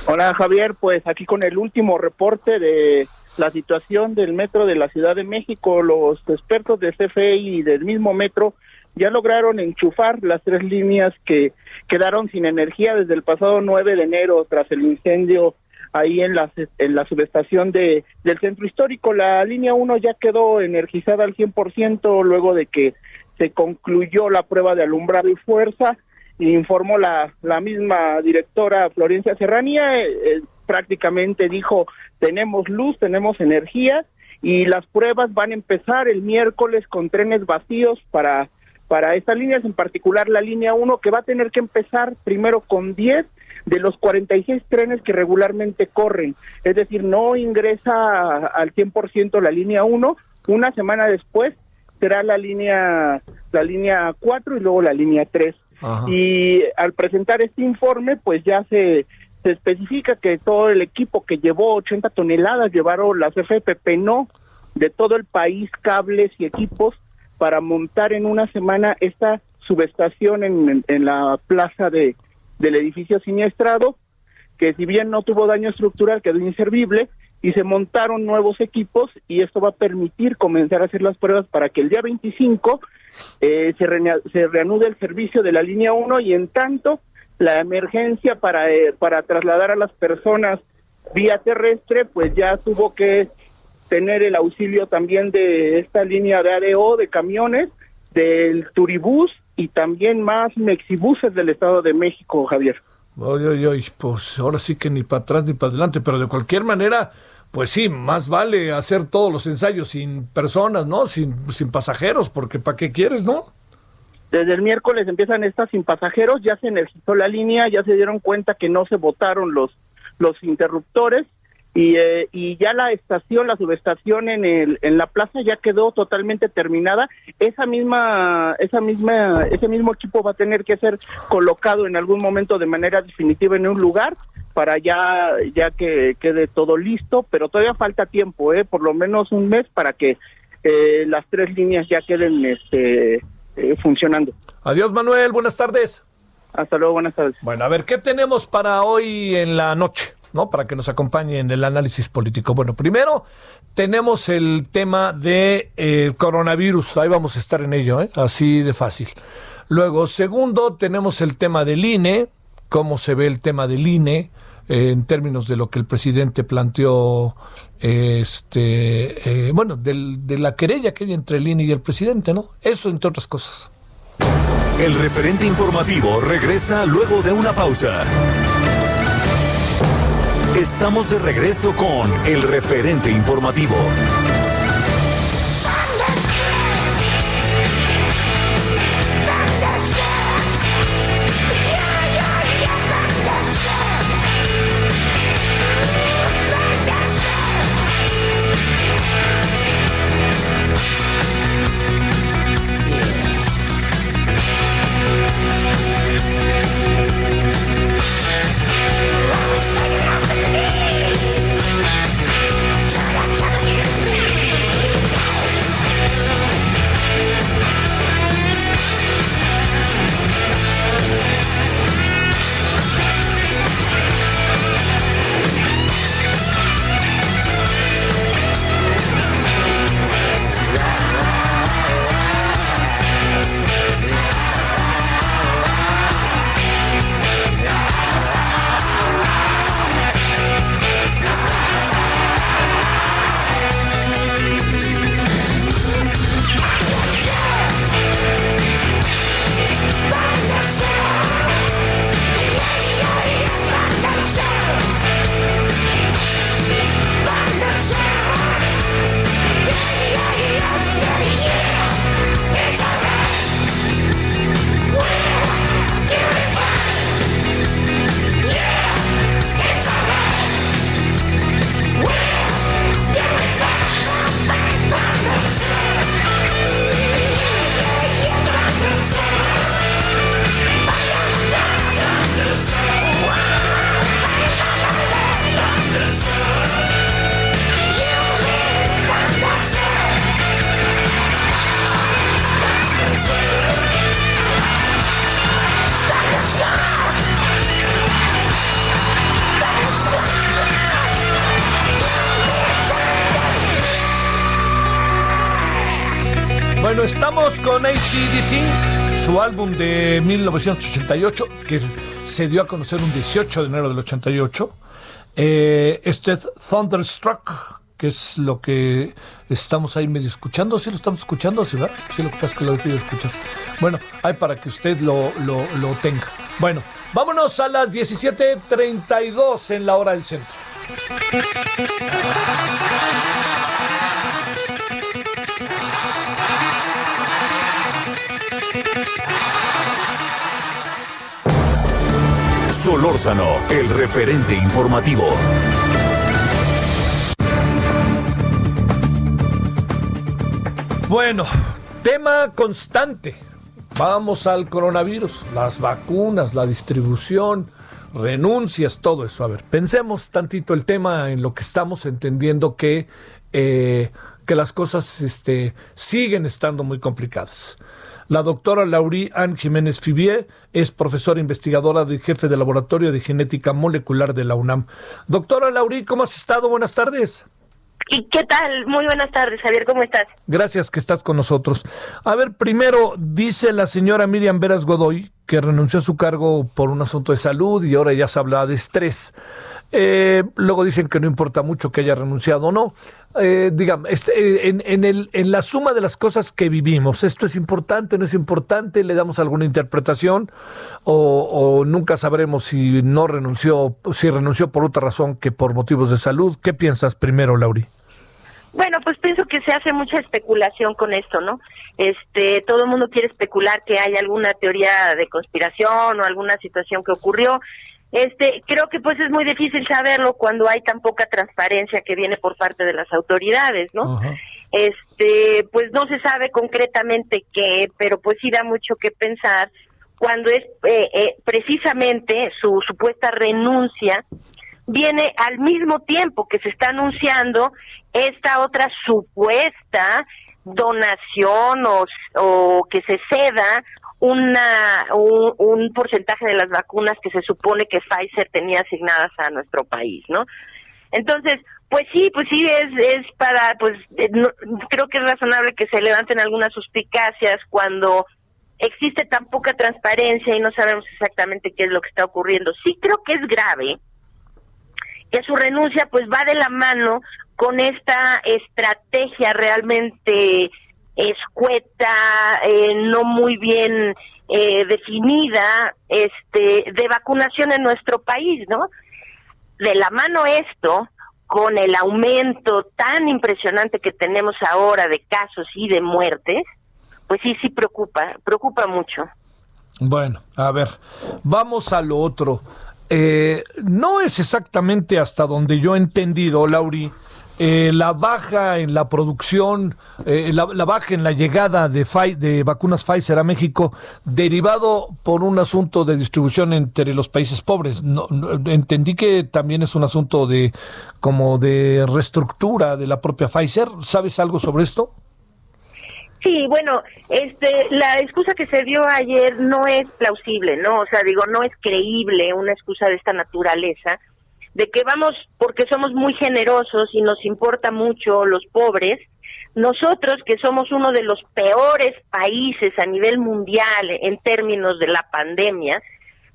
Hola, Javier. Pues aquí con el último reporte de la situación del metro de la Ciudad de México. Los expertos de CFE y del mismo metro ya lograron enchufar las tres líneas que quedaron sin energía desde el pasado 9 de enero tras el incendio ahí en la, en la subestación de, del centro histórico. La línea 1 ya quedó energizada al 100% luego de que se concluyó la prueba de alumbrado y fuerza, informó la, la misma directora Florencia Serranía, eh, eh, prácticamente dijo tenemos luz, tenemos energía y las pruebas van a empezar el miércoles con trenes vacíos para para estas líneas, en particular la línea 1 que va a tener que empezar primero con 10 de los 46 trenes que regularmente corren, es decir, no ingresa al 100% la línea 1, una semana después será la línea la línea 4 y luego la línea 3. Y al presentar este informe, pues ya se se especifica que todo el equipo que llevó 80 toneladas llevaron las FPP no de todo el país cables y equipos para montar en una semana esta subestación en, en, la plaza de del edificio siniestrado que si bien no tuvo daño estructural quedó inservible y se montaron nuevos equipos y esto va a permitir comenzar a hacer las pruebas para que el día 25 eh, se, se reanude el servicio de la línea 1 y en tanto la emergencia para, eh, para trasladar a las personas vía terrestre, pues ya tuvo que tener el auxilio también de esta línea de ADO de camiones, del turibús y también más mexibuses del Estado de México, Javier. Oye, oye, pues ahora sí que ni para atrás ni para adelante, pero de cualquier manera, pues sí, más vale hacer todos los ensayos sin personas, ¿no? Sin, sin pasajeros, porque ¿para qué quieres, no? Desde el miércoles empiezan estas sin pasajeros, ya se energizó la línea, ya se dieron cuenta que no se votaron los, los interruptores y, eh, y ya la estación, la subestación en, el, en la plaza ya quedó totalmente terminada. Esa misma, esa misma, ese mismo equipo va a tener que ser colocado en algún momento de manera definitiva en un lugar para ya, ya que quede todo listo, pero todavía falta tiempo, ¿eh? por lo menos un mes para que eh, las tres líneas ya queden este, eh, funcionando. Adiós Manuel, buenas tardes. Hasta luego, buenas tardes. Bueno, a ver, ¿qué tenemos para hoy en la noche? ¿no? Para que nos acompañe en el análisis político. Bueno, primero tenemos el tema de eh, coronavirus. Ahí vamos a estar en ello, ¿eh? así de fácil. Luego, segundo, tenemos el tema del INE, cómo se ve el tema del INE eh, en términos de lo que el presidente planteó, este, bueno, del, de la querella que hay entre el INE y el presidente, ¿no? Eso entre otras cosas. El referente informativo regresa luego de una pausa. Estamos de regreso con el referente informativo. Álbum de 1988, que se dio a conocer un 18 de enero del 88. Eh, este es Thunderstruck, que es lo que estamos ahí medio escuchando. Sí, lo estamos escuchando, ¿sí, verdad? Sí, lo que pasa es que lo he pedido escuchar. Bueno, hay para que usted lo, lo, lo tenga. Bueno, vámonos a las 17.32 en la hora del centro. Solórzano, el referente informativo. Bueno, tema constante. Vamos al coronavirus, las vacunas, la distribución, renuncias, todo eso. A ver, pensemos tantito el tema en lo que estamos entendiendo que, eh, que las cosas este, siguen estando muy complicadas. La doctora Laurie Ann Jiménez Fibier es profesora investigadora y jefe de laboratorio de genética molecular de la UNAM. Doctora Laurie, ¿cómo has estado? Buenas tardes. ¿Y qué tal? Muy buenas tardes, Javier, ¿cómo estás? Gracias que estás con nosotros. A ver, primero, dice la señora Miriam Veras Godoy que renunció a su cargo por un asunto de salud y ahora ya se habla de estrés. Eh, luego dicen que no importa mucho que haya renunciado o no. Eh, digamos, este, en, en, el, en la suma de las cosas que vivimos, ¿esto es importante, no es importante? ¿Le damos alguna interpretación? ¿O, o nunca sabremos si no renunció, si renunció por otra razón que por motivos de salud? ¿Qué piensas primero, Lauri? Bueno, pues pienso que se hace mucha especulación con esto, ¿no? Este, todo el mundo quiere especular que hay alguna teoría de conspiración o alguna situación que ocurrió. Este, creo que pues es muy difícil saberlo cuando hay tan poca transparencia que viene por parte de las autoridades, ¿no? Este, pues no se sabe concretamente qué, pero pues sí da mucho que pensar cuando es eh, eh, precisamente su supuesta renuncia viene al mismo tiempo que se está anunciando esta otra supuesta donación o, o que se ceda una un, un, porcentaje de las vacunas que se supone que Pfizer tenía asignadas a nuestro país, ¿no? Entonces, pues sí, pues sí es es para pues eh, creo que es razonable que se levanten algunas suspicacias cuando existe tan poca transparencia y no sabemos exactamente qué es lo que está ocurriendo. Sí creo que es grave que su renuncia pues va de la mano con esta estrategia realmente escueta, eh, no muy bien eh, definida, este, de vacunación en nuestro país, ¿no? De la mano esto, con el aumento tan impresionante que tenemos ahora de casos y de muertes, pues sí, sí preocupa, preocupa mucho. Bueno, a ver, vamos a lo otro. Eh, no es exactamente hasta donde yo he entendido, Lauri, eh, la baja en la producción, eh, la, baja en la llegada de, de vacunas Pfizer a México, derivado por un asunto de distribución entre los países pobres. No, entendí que también es un asunto de como de reestructura de la propia Pfizer. ¿Sabes algo sobre esto? Sí, bueno, este, la excusa que se dio ayer no es plausible, ¿no? O sea, digo, no es creíble una excusa de esta naturaleza de que vamos, porque somos muy generosos y nos importa mucho los pobres, nosotros que somos uno de los peores países a nivel mundial en términos de la pandemia,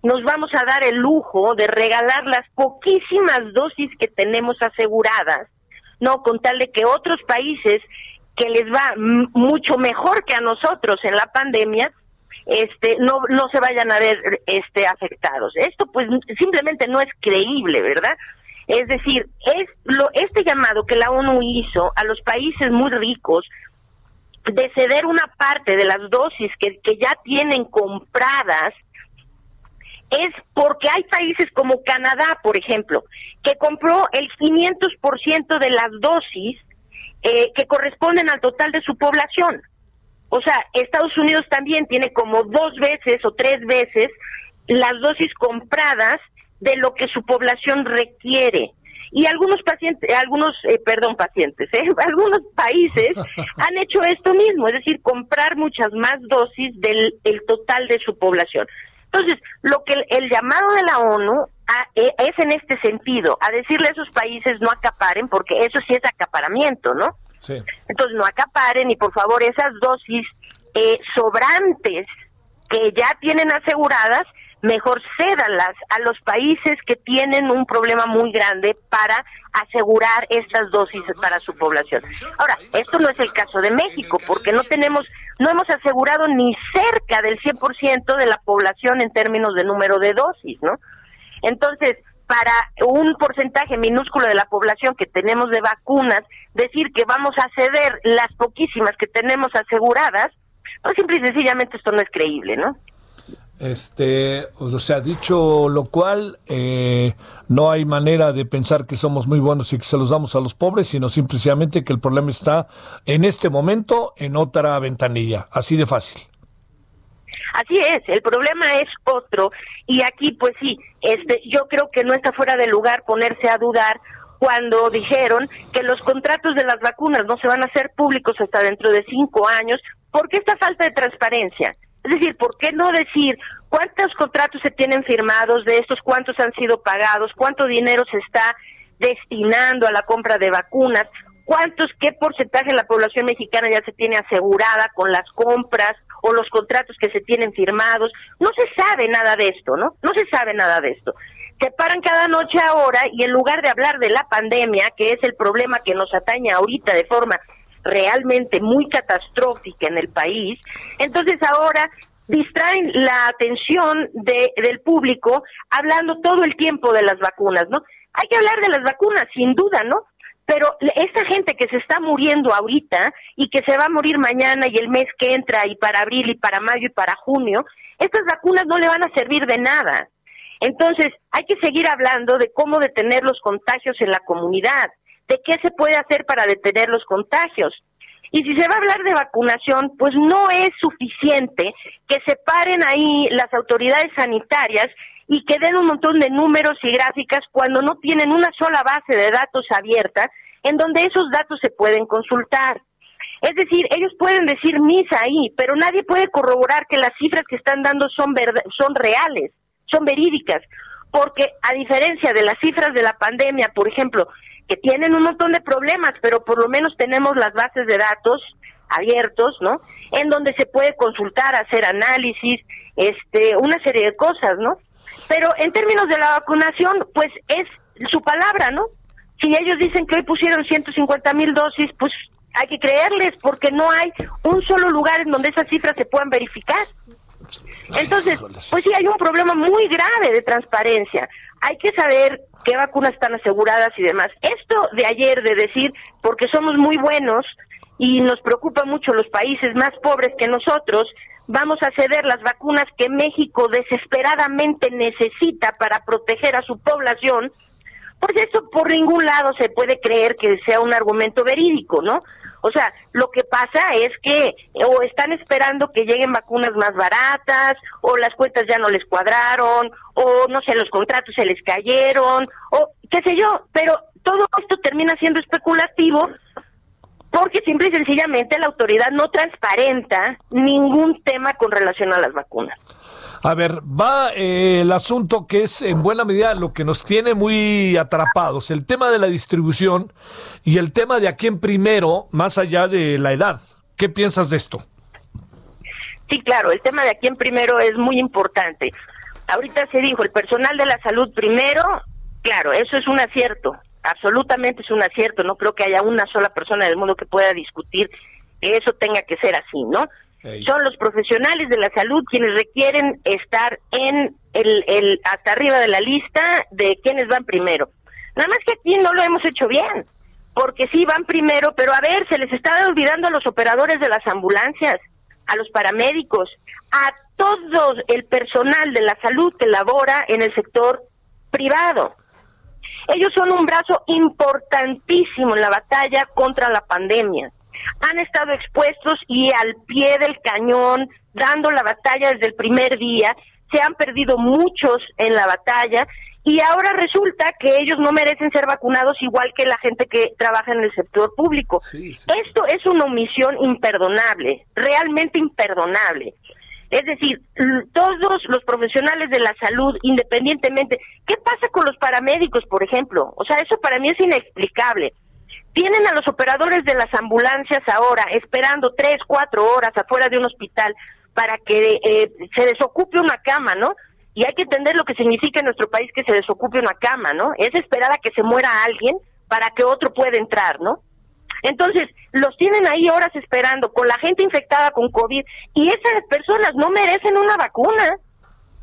nos vamos a dar el lujo de regalar las poquísimas dosis que tenemos aseguradas, no con tal de que otros países que les va mucho mejor que a nosotros en la pandemia, este no no se vayan a ver este afectados. Esto pues simplemente no es creíble, ¿verdad? Es decir, es lo este llamado que la ONU hizo a los países muy ricos de ceder una parte de las dosis que, que ya tienen compradas es porque hay países como Canadá, por ejemplo, que compró el 500% de las dosis eh, que corresponden al total de su población. O sea, Estados Unidos también tiene como dos veces o tres veces las dosis compradas de lo que su población requiere. Y algunos pacientes, algunos, eh, perdón, pacientes, ¿eh? [LAUGHS] algunos países [LAUGHS] han hecho esto mismo, es decir, comprar muchas más dosis del el total de su población. Entonces, lo que el, llamado de la ONU e, es en este sentido, a decirle a esos países no acaparen, porque eso sí es acaparamiento, ¿no? Entonces no acaparen y por favor esas dosis eh, sobrantes que ya tienen aseguradas, mejor cédalas a los países que tienen un problema muy grande para asegurar estas dosis para su población. Ahora, esto no es el caso de México, porque no tenemos, no hemos asegurado ni cerca del 100% de la población en términos de número de dosis, ¿no? Entonces, para un porcentaje minúsculo de la población que tenemos de vacunas, decir que vamos a ceder las poquísimas que tenemos aseguradas, pues simple y sencillamente esto no es creíble, ¿no? Este, o sea, dicho lo cual, eh, no hay manera de pensar que somos muy buenos y que se los damos a los pobres, sino simplemente que el problema está en este momento en otra ventanilla, así de fácil. Así es, el problema es otro y aquí pues sí, este yo creo que no está fuera de lugar ponerse a dudar cuando dijeron que los contratos de las vacunas no se van a hacer públicos hasta dentro de cinco años, ¿por qué esta falta de transparencia? Es decir, ¿por qué no decir cuántos contratos se tienen firmados de estos, cuántos han sido pagados, cuánto dinero se está destinando a la compra de vacunas, cuántos, qué porcentaje de la población mexicana ya se tiene asegurada con las compras o los contratos que se tienen firmados. No se sabe nada de esto, ¿no? No se sabe nada de esto. se paran cada noche ahora y en lugar de hablar de la pandemia, que es el problema que nos atañe ahorita de forma realmente muy catastrófica en el país, entonces ahora distraen la atención de, del público hablando todo el tiempo de las vacunas, ¿no? Hay que hablar de las vacunas, sin duda, ¿no? Pero esta gente que se está muriendo ahorita y que se va a morir mañana y el mes que entra y para abril y para mayo y para junio, estas vacunas no le van a servir de nada. Entonces, hay que seguir hablando de cómo detener los contagios en la comunidad, de qué se puede hacer para detener los contagios. Y si se va a hablar de vacunación, pues no es suficiente que se paren ahí las autoridades sanitarias y que den un montón de números y gráficas cuando no tienen una sola base de datos abierta en donde esos datos se pueden consultar. Es decir, ellos pueden decir misa ahí, pero nadie puede corroborar que las cifras que están dando son, son reales, son verídicas, porque a diferencia de las cifras de la pandemia, por ejemplo, que tienen un montón de problemas, pero por lo menos tenemos las bases de datos abiertos, ¿no? En donde se puede consultar, hacer análisis, este, una serie de cosas, ¿no? Pero en términos de la vacunación, pues es su palabra, ¿no? Si ellos dicen que hoy pusieron 150 mil dosis, pues hay que creerles porque no hay un solo lugar en donde esas cifras se puedan verificar. Entonces, pues sí hay un problema muy grave de transparencia. Hay que saber qué vacunas están aseguradas y demás. Esto de ayer de decir, porque somos muy buenos y nos preocupa mucho los países más pobres que nosotros, vamos a ceder las vacunas que México desesperadamente necesita para proteger a su población, pues eso por ningún lado se puede creer que sea un argumento verídico, ¿no? O sea, lo que pasa es que o están esperando que lleguen vacunas más baratas, o las cuentas ya no les cuadraron, o no sé, los contratos se les cayeron, o qué sé yo, pero todo esto termina siendo especulativo porque simple y sencillamente la autoridad no transparenta ningún tema con relación a las vacunas. A ver, va eh, el asunto que es en buena medida lo que nos tiene muy atrapados, el tema de la distribución y el tema de a quién primero, más allá de la edad. ¿Qué piensas de esto? Sí, claro, el tema de a quién primero es muy importante. Ahorita se dijo, el personal de la salud primero, claro, eso es un acierto, absolutamente es un acierto, no creo que haya una sola persona del mundo que pueda discutir que eso tenga que ser así, ¿no? Son los profesionales de la salud quienes requieren estar en el, el hasta arriba de la lista de quienes van primero. Nada más que aquí no lo hemos hecho bien, porque sí van primero, pero a ver, se les está olvidando a los operadores de las ambulancias, a los paramédicos, a todo el personal de la salud que labora en el sector privado. Ellos son un brazo importantísimo en la batalla contra la pandemia. Han estado expuestos y al pie del cañón, dando la batalla desde el primer día. Se han perdido muchos en la batalla y ahora resulta que ellos no merecen ser vacunados igual que la gente que trabaja en el sector público. Esto es una omisión imperdonable, realmente imperdonable. Es decir, todos los profesionales de la salud, independientemente, ¿qué pasa con los paramédicos, por ejemplo? O sea, eso para mí es inexplicable. Tienen a los operadores de las ambulancias ahora esperando tres, cuatro horas afuera de un hospital para que eh, se desocupe una cama, ¿no? Y hay que entender lo que significa en nuestro país que se desocupe una cama, ¿no? Es esperar a que se muera alguien para que otro pueda entrar, ¿no? Entonces, los tienen ahí horas esperando con la gente infectada con COVID y esas personas no merecen una vacuna.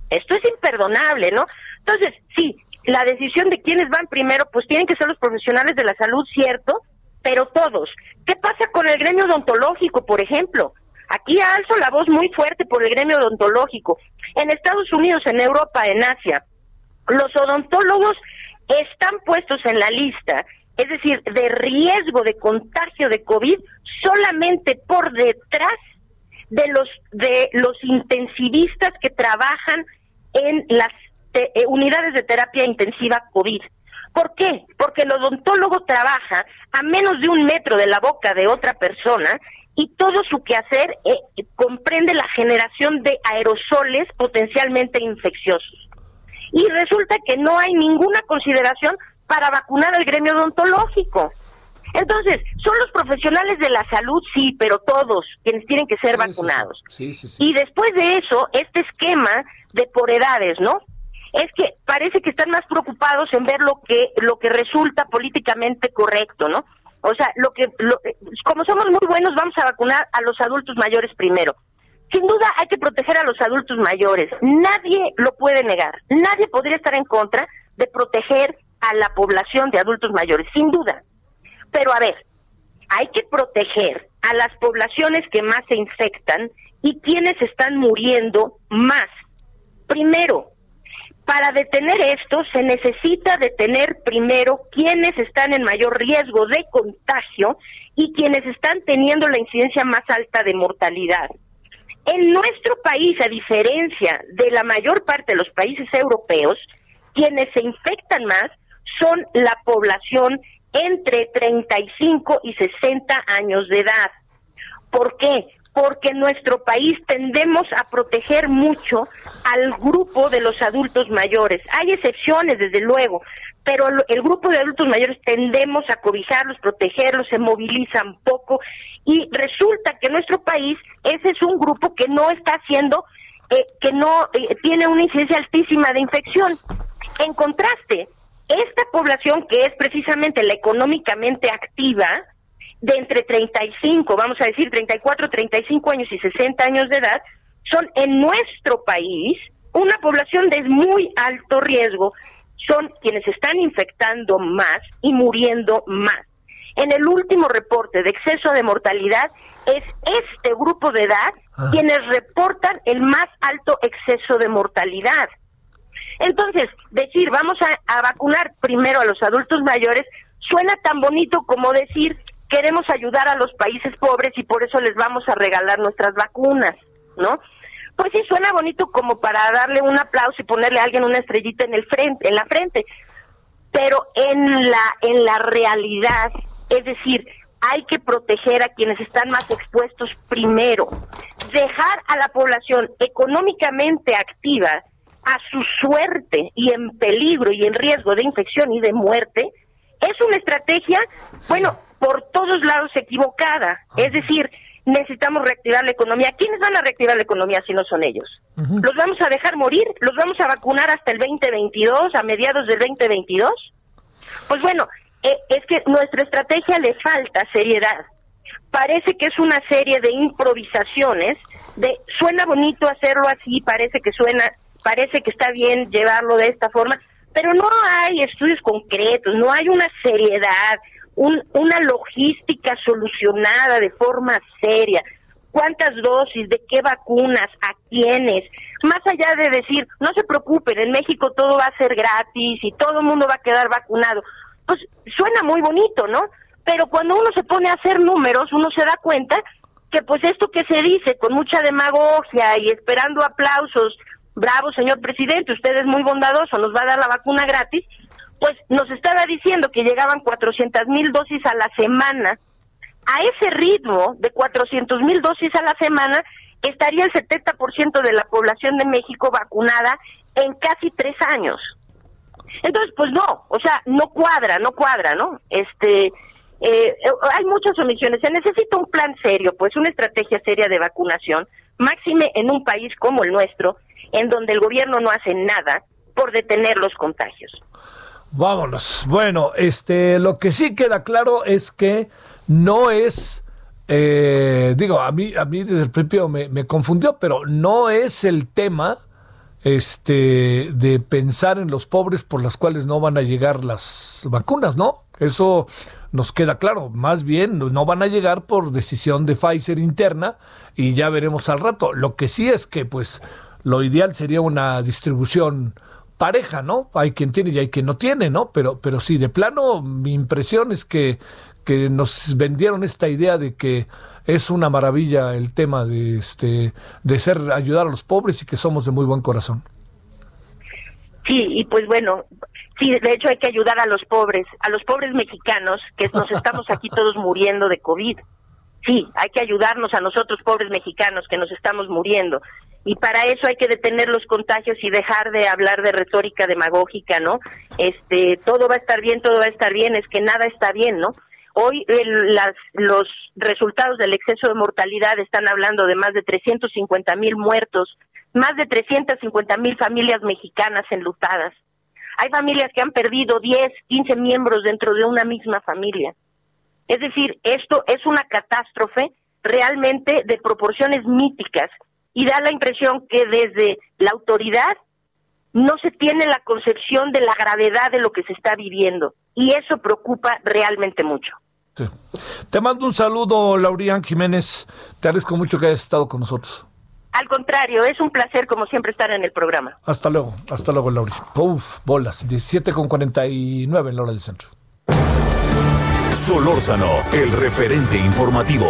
Esto es imperdonable, ¿no? Entonces, sí, la decisión de quiénes van primero, pues tienen que ser los profesionales de la salud, cierto, pero todos. ¿Qué pasa con el gremio odontológico, por ejemplo? Aquí alzo la voz muy fuerte por el gremio odontológico. En Estados Unidos, en Europa, en Asia, los odontólogos están puestos en la lista es decir, de riesgo de contagio de COVID solamente por detrás de los de los intensivistas que trabajan en las eh, unidades de terapia intensiva COVID. ¿Por qué? Porque el odontólogo trabaja a menos de un metro de la boca de otra persona y todo su quehacer eh, comprende la generación de aerosoles potencialmente infecciosos. Y resulta que no hay ninguna consideración para vacunar al gremio odontológico. Entonces, son los profesionales de la salud, sí, pero todos quienes tienen que ser vacunados. y después de eso, este esquema de por edades, ¿no? es que parece que están más preocupados en ver lo que lo que resulta políticamente correcto, ¿no? O sea, lo que como somos muy buenos vamos a vacunar a los adultos mayores primero. Sin duda hay que proteger a los adultos mayores. Nadie lo puede negar. Nadie podría estar en contra de proteger a la población de adultos mayores, sin duda. Pero a ver, hay que proteger a las poblaciones que más se infectan y quienes están muriendo más. Primero, para detener esto se necesita detener primero quienes están en mayor riesgo de contagio y quienes están teniendo la incidencia más alta de mortalidad. En nuestro país, a diferencia de la mayor parte de los países europeos, quienes se infectan más son la población entre 35 y 60 años de edad. ¿Por qué? Porque en nuestro país tendemos a proteger mucho al grupo de los adultos mayores. Hay excepciones, desde luego, pero el grupo de adultos mayores tendemos a cobijarlos, protegerlos, se movilizan poco y resulta que en nuestro país ese es un grupo que no está haciendo, eh, que no eh, tiene una incidencia altísima de infección. En contraste, esta población que es precisamente la económicamente activa, de entre 35, vamos a decir 34, 35 años y 60 años de edad, son en nuestro país una población de muy alto riesgo, son quienes están infectando más y muriendo más. En el último reporte de exceso de mortalidad es este grupo de edad ah. quienes reportan el más alto exceso de mortalidad. Entonces, decir vamos a, vacunar primero a los adultos mayores suena tan bonito como decir queremos ayudar a los países pobres y por eso les vamos a regalar nuestras vacunas, ¿no? Pues sí suena bonito como para darle un aplauso y ponerle a alguien una estrellita en el frente, en la frente. Pero en la en la realidad, es decir, hay que proteger a quienes están más expuestos primero. Dejar a la población económicamente activa a su suerte y en peligro y en riesgo de infección y de muerte, es una estrategia, bueno, por todos lados equivocada. Es decir, necesitamos reactivar la economía. ¿Quiénes van a reactivar la economía si no son ellos? ¿Los vamos a dejar morir? ¿Los vamos a vacunar hasta el 2022, a mediados del 2022? Pues bueno, eh, es que nuestra estrategia le falta seriedad. Parece que es una serie de improvisaciones, de suena bonito hacerlo así, parece que suena parece que está bien llevarlo de esta forma, pero no hay estudios concretos, no hay una seriedad, una logística solucionada de forma seria. ¿Cuántas dosis? ¿De qué vacunas? ¿A quiénes? Más allá de decir, no se preocupen, en México todo va a ser gratis y todo el mundo va a quedar vacunado. Pues suena muy bonito, ¿no? Pero cuando uno se pone a hacer números, uno se da cuenta que pues esto que se dice con mucha demagogia y esperando aplausos bravo señor presidente, usted es muy bondadoso, nos va a dar la vacuna gratis, pues nos estaba diciendo que llegaban 400 mil dosis a la semana. A ese ritmo de 400 mil dosis a la semana, estaría el 70% de la población de México vacunada en casi tres años. Entonces, pues no, o sea, no cuadra, no cuadra, ¿no? Este, eh, hay muchas omisiones. Se necesita un plan serio, pues una estrategia seria de vacunación, máxime en un país como el nuestro, en donde el gobierno no hace nada por detener los contagios. Vámonos. Bueno, este, lo que sí queda claro es que no es, eh, digo, a mí, a mí desde el principio me, me confundió, pero no es el tema este de pensar en los pobres por las cuales no van a llegar las vacunas, ¿no? Eso nos queda claro. Más bien no van a llegar por decisión de Pfizer interna y ya veremos al rato. Lo que sí es que pues lo ideal sería una distribución pareja, ¿no? Hay quien tiene y hay quien no tiene, ¿no? Pero, pero sí, de plano, mi impresión es que, que nos vendieron esta idea de que es una maravilla el tema de este de ser ayudar a los pobres y que somos de muy buen corazón. Sí, y pues bueno, sí, de hecho hay que ayudar a los pobres, a los pobres mexicanos, que nos estamos aquí [LAUGHS] todos muriendo de COVID. Sí, hay que ayudarnos a nosotros pobres mexicanos que nos estamos muriendo y para eso hay que detener los contagios y dejar de hablar de retórica demagógica, ¿no? Este, todo va a estar bien, todo va a estar bien, es que nada está bien, ¿no? Hoy las, los resultados del exceso de mortalidad están hablando de más de 350 mil muertos más de 350 mil familias mexicanas enlutadas. Hay familias que han perdido 10, 15 miembros dentro de una misma familia. Es decir, esto es una catástrofe realmente de proporciones míticas y da la impresión que desde la autoridad no se tiene la concepción de la gravedad de lo que se está viviendo y eso preocupa realmente mucho. Te mando un saludo, Laurian Jiménez. Te agradezco mucho que hayas estado con nosotros. Al contrario, es un placer como siempre estar en el programa. Hasta luego, hasta luego, Lauri. Uf, bolas, 17 con 49 en la hora del centro. Solórzano, el referente informativo.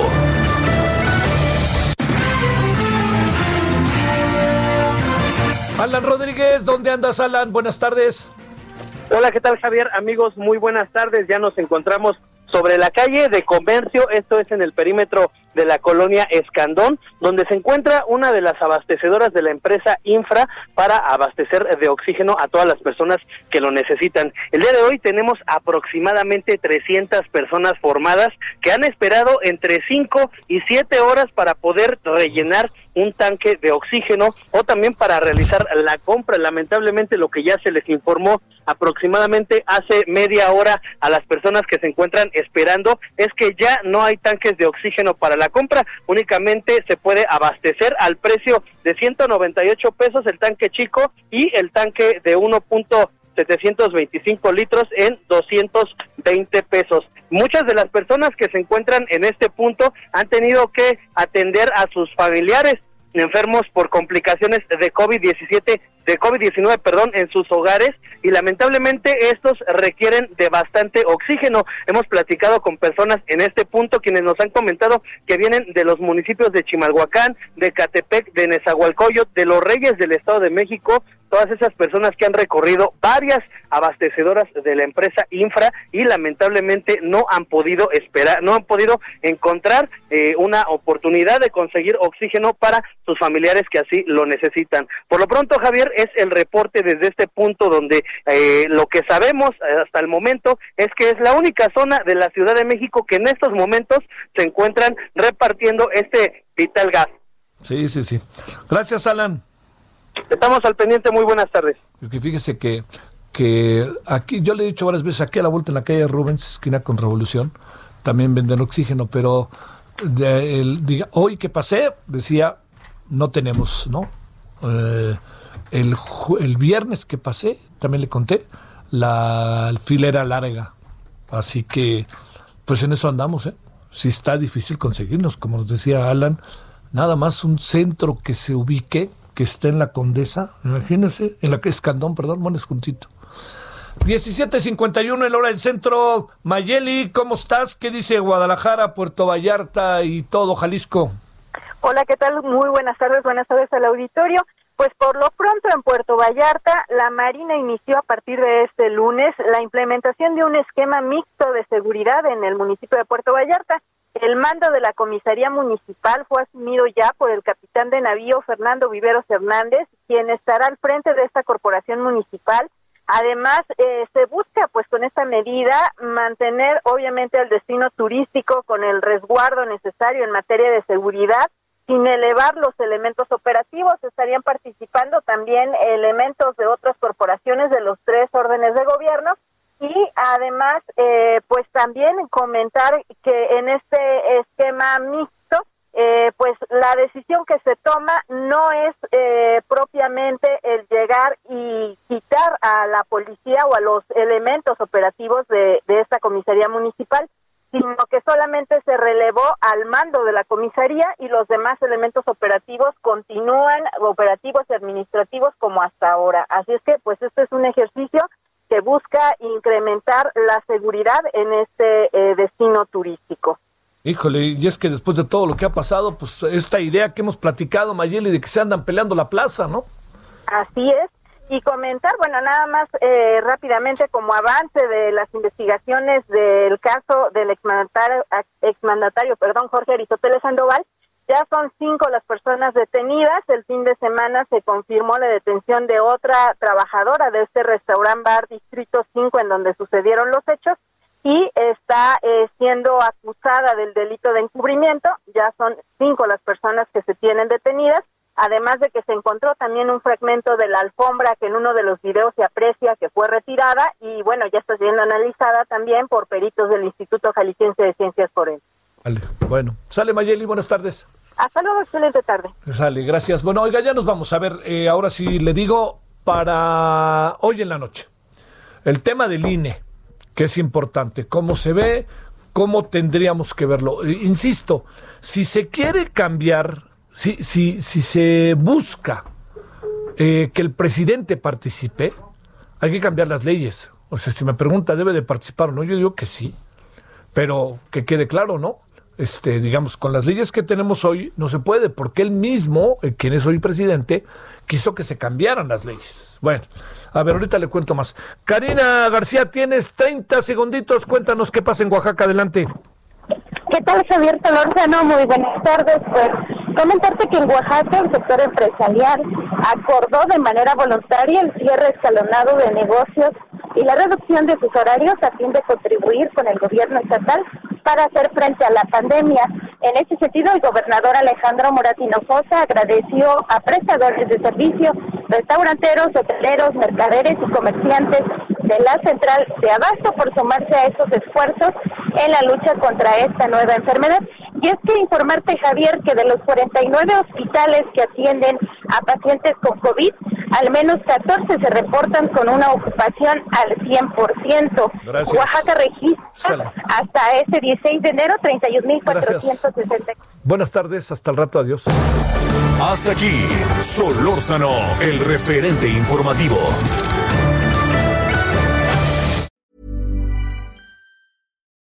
Alan Rodríguez, ¿dónde andas, Alan? Buenas tardes. Hola, ¿qué tal, Javier? Amigos, muy buenas tardes. Ya nos encontramos sobre la calle de comercio, esto es en el perímetro de la colonia Escandón, donde se encuentra una de las abastecedoras de la empresa Infra para abastecer de oxígeno a todas las personas que lo necesitan. El día de hoy tenemos aproximadamente 300 personas formadas que han esperado entre 5 y 7 horas para poder rellenar un tanque de oxígeno o también para realizar la compra. Lamentablemente lo que ya se les informó aproximadamente hace media hora a las personas que se encuentran esperando es que ya no hay tanques de oxígeno para la compra, únicamente se puede abastecer al precio de 198 pesos el tanque chico y el tanque de 1.725 litros en 220 pesos. Muchas de las personas que se encuentran en este punto han tenido que atender a sus familiares enfermos por complicaciones de COVID-17 de COVID-19, perdón, en sus hogares y lamentablemente estos requieren de bastante oxígeno. Hemos platicado con personas en este punto quienes nos han comentado que vienen de los municipios de Chimalhuacán, de Catepec, de Nezahualcóyotl, de los Reyes del Estado de México, todas esas personas que han recorrido varias abastecedoras de la empresa Infra y lamentablemente no han podido esperar, no han podido encontrar eh, una oportunidad de conseguir oxígeno para sus familiares que así lo necesitan. Por lo pronto, Javier, es el reporte desde este punto donde eh, lo que sabemos eh, hasta el momento es que es la única zona de la Ciudad de México que en estos momentos se encuentran repartiendo este vital gas. Sí, sí, sí. Gracias, Alan. Estamos al pendiente, muy buenas tardes. Es que fíjese que, que aquí, yo le he dicho varias veces, aquí a la vuelta en la calle Rubens, esquina con Revolución, también venden oxígeno, pero el, hoy que pasé, decía, no tenemos, ¿no? Eh, el, el viernes que pasé, también le conté, la fila era larga. Así que, pues en eso andamos, ¿eh? Si está difícil conseguirnos, como nos decía Alan, nada más un centro que se ubique que está en la Condesa, imagínense, en la que Escandón, perdón, bueno, es juntito. 17.51 en la hora del centro. Mayeli, ¿cómo estás? ¿Qué dice Guadalajara, Puerto Vallarta y todo Jalisco? Hola, ¿qué tal? Muy buenas tardes, buenas tardes al auditorio. Pues por lo pronto en Puerto Vallarta, la Marina inició a partir de este lunes la implementación de un esquema mixto de seguridad en el municipio de Puerto Vallarta. El mando de la comisaría municipal fue asumido ya por el capitán de navío Fernando Viveros Hernández, quien estará al frente de esta corporación municipal. Además, eh, se busca, pues, con esta medida, mantener, obviamente, el destino turístico con el resguardo necesario en materia de seguridad, sin elevar los elementos operativos. Estarían participando también elementos de otras corporaciones de los tres órdenes de gobierno y además, eh, pues también comentar que en este esquema mixto, eh, pues la decisión que se toma no es eh, propiamente el llegar y quitar a la policía o a los elementos operativos de, de esta comisaría municipal, sino que solamente se relevó al mando de la comisaría y los demás elementos operativos continúan operativos y administrativos como hasta ahora. Así es que, pues, este es un ejercicio que busca incrementar la seguridad en este eh, destino turístico. Híjole, y es que después de todo lo que ha pasado, pues esta idea que hemos platicado, Mayeli, de que se andan peleando la plaza, ¿no? Así es. Y comentar, bueno, nada más eh, rápidamente como avance de las investigaciones del caso del exmandatario, exmandatario perdón, Jorge Aristóteles Sandoval, ya son cinco las personas detenidas. El fin de semana se confirmó la detención de otra trabajadora de este restaurante bar Distrito 5 en donde sucedieron los hechos y está eh, siendo acusada del delito de encubrimiento. Ya son cinco las personas que se tienen detenidas. además de que se encontró también un fragmento de la alfombra que en uno de los videos se aprecia que fue retirada y bueno, ya está siendo analizada también por peritos del Instituto Jalisciense de Ciencias Forenses. Bueno. Sale Mayeli, buenas tardes. Hasta luego, excelente tarde. Sale, gracias. Bueno, oiga, ya nos vamos. A ver, eh, ahora sí le digo para hoy en la noche. El tema del INE, que es importante. ¿Cómo se ve? ¿Cómo tendríamos que verlo? Eh, Insisto, si se quiere cambiar, si, si, si se busca eh, que el presidente participe, hay que cambiar las leyes. O sea, si me pregunta, ¿debe de participar o no? Yo digo que sí. Pero que quede claro, ¿no? Este, digamos, con las leyes que tenemos hoy no se puede, porque él mismo, eh, quien es hoy presidente, quiso que se cambiaran las leyes. Bueno, a ver, ahorita le cuento más. Karina García, tienes 30 segunditos, cuéntanos qué pasa en Oaxaca, adelante. ¿Qué tal, Javier Solórzano? Muy buenas tardes. Pues comentarte que en Oaxaca el sector empresarial acordó de manera voluntaria el cierre escalonado de negocios y la reducción de sus horarios a fin de contribuir con el gobierno estatal para hacer frente a la pandemia. En ese sentido, el gobernador Alejandro Moratino Fosa agradeció a prestadores de servicio, restauranteros, hoteleros, mercaderes y comerciantes de la central de abasto por sumarse a estos esfuerzos en la lucha contra esta nueva enfermedad. Y es que informarte, Javier, que de los 49 hospitales que atienden a pacientes con COVID, al menos 14 se reportan con una ocupación al 100%. Gracias. Oaxaca registra hasta este 16 de enero 31.460. Buenas tardes, hasta el rato, adiós. Hasta aquí, Solórzano, el referente informativo.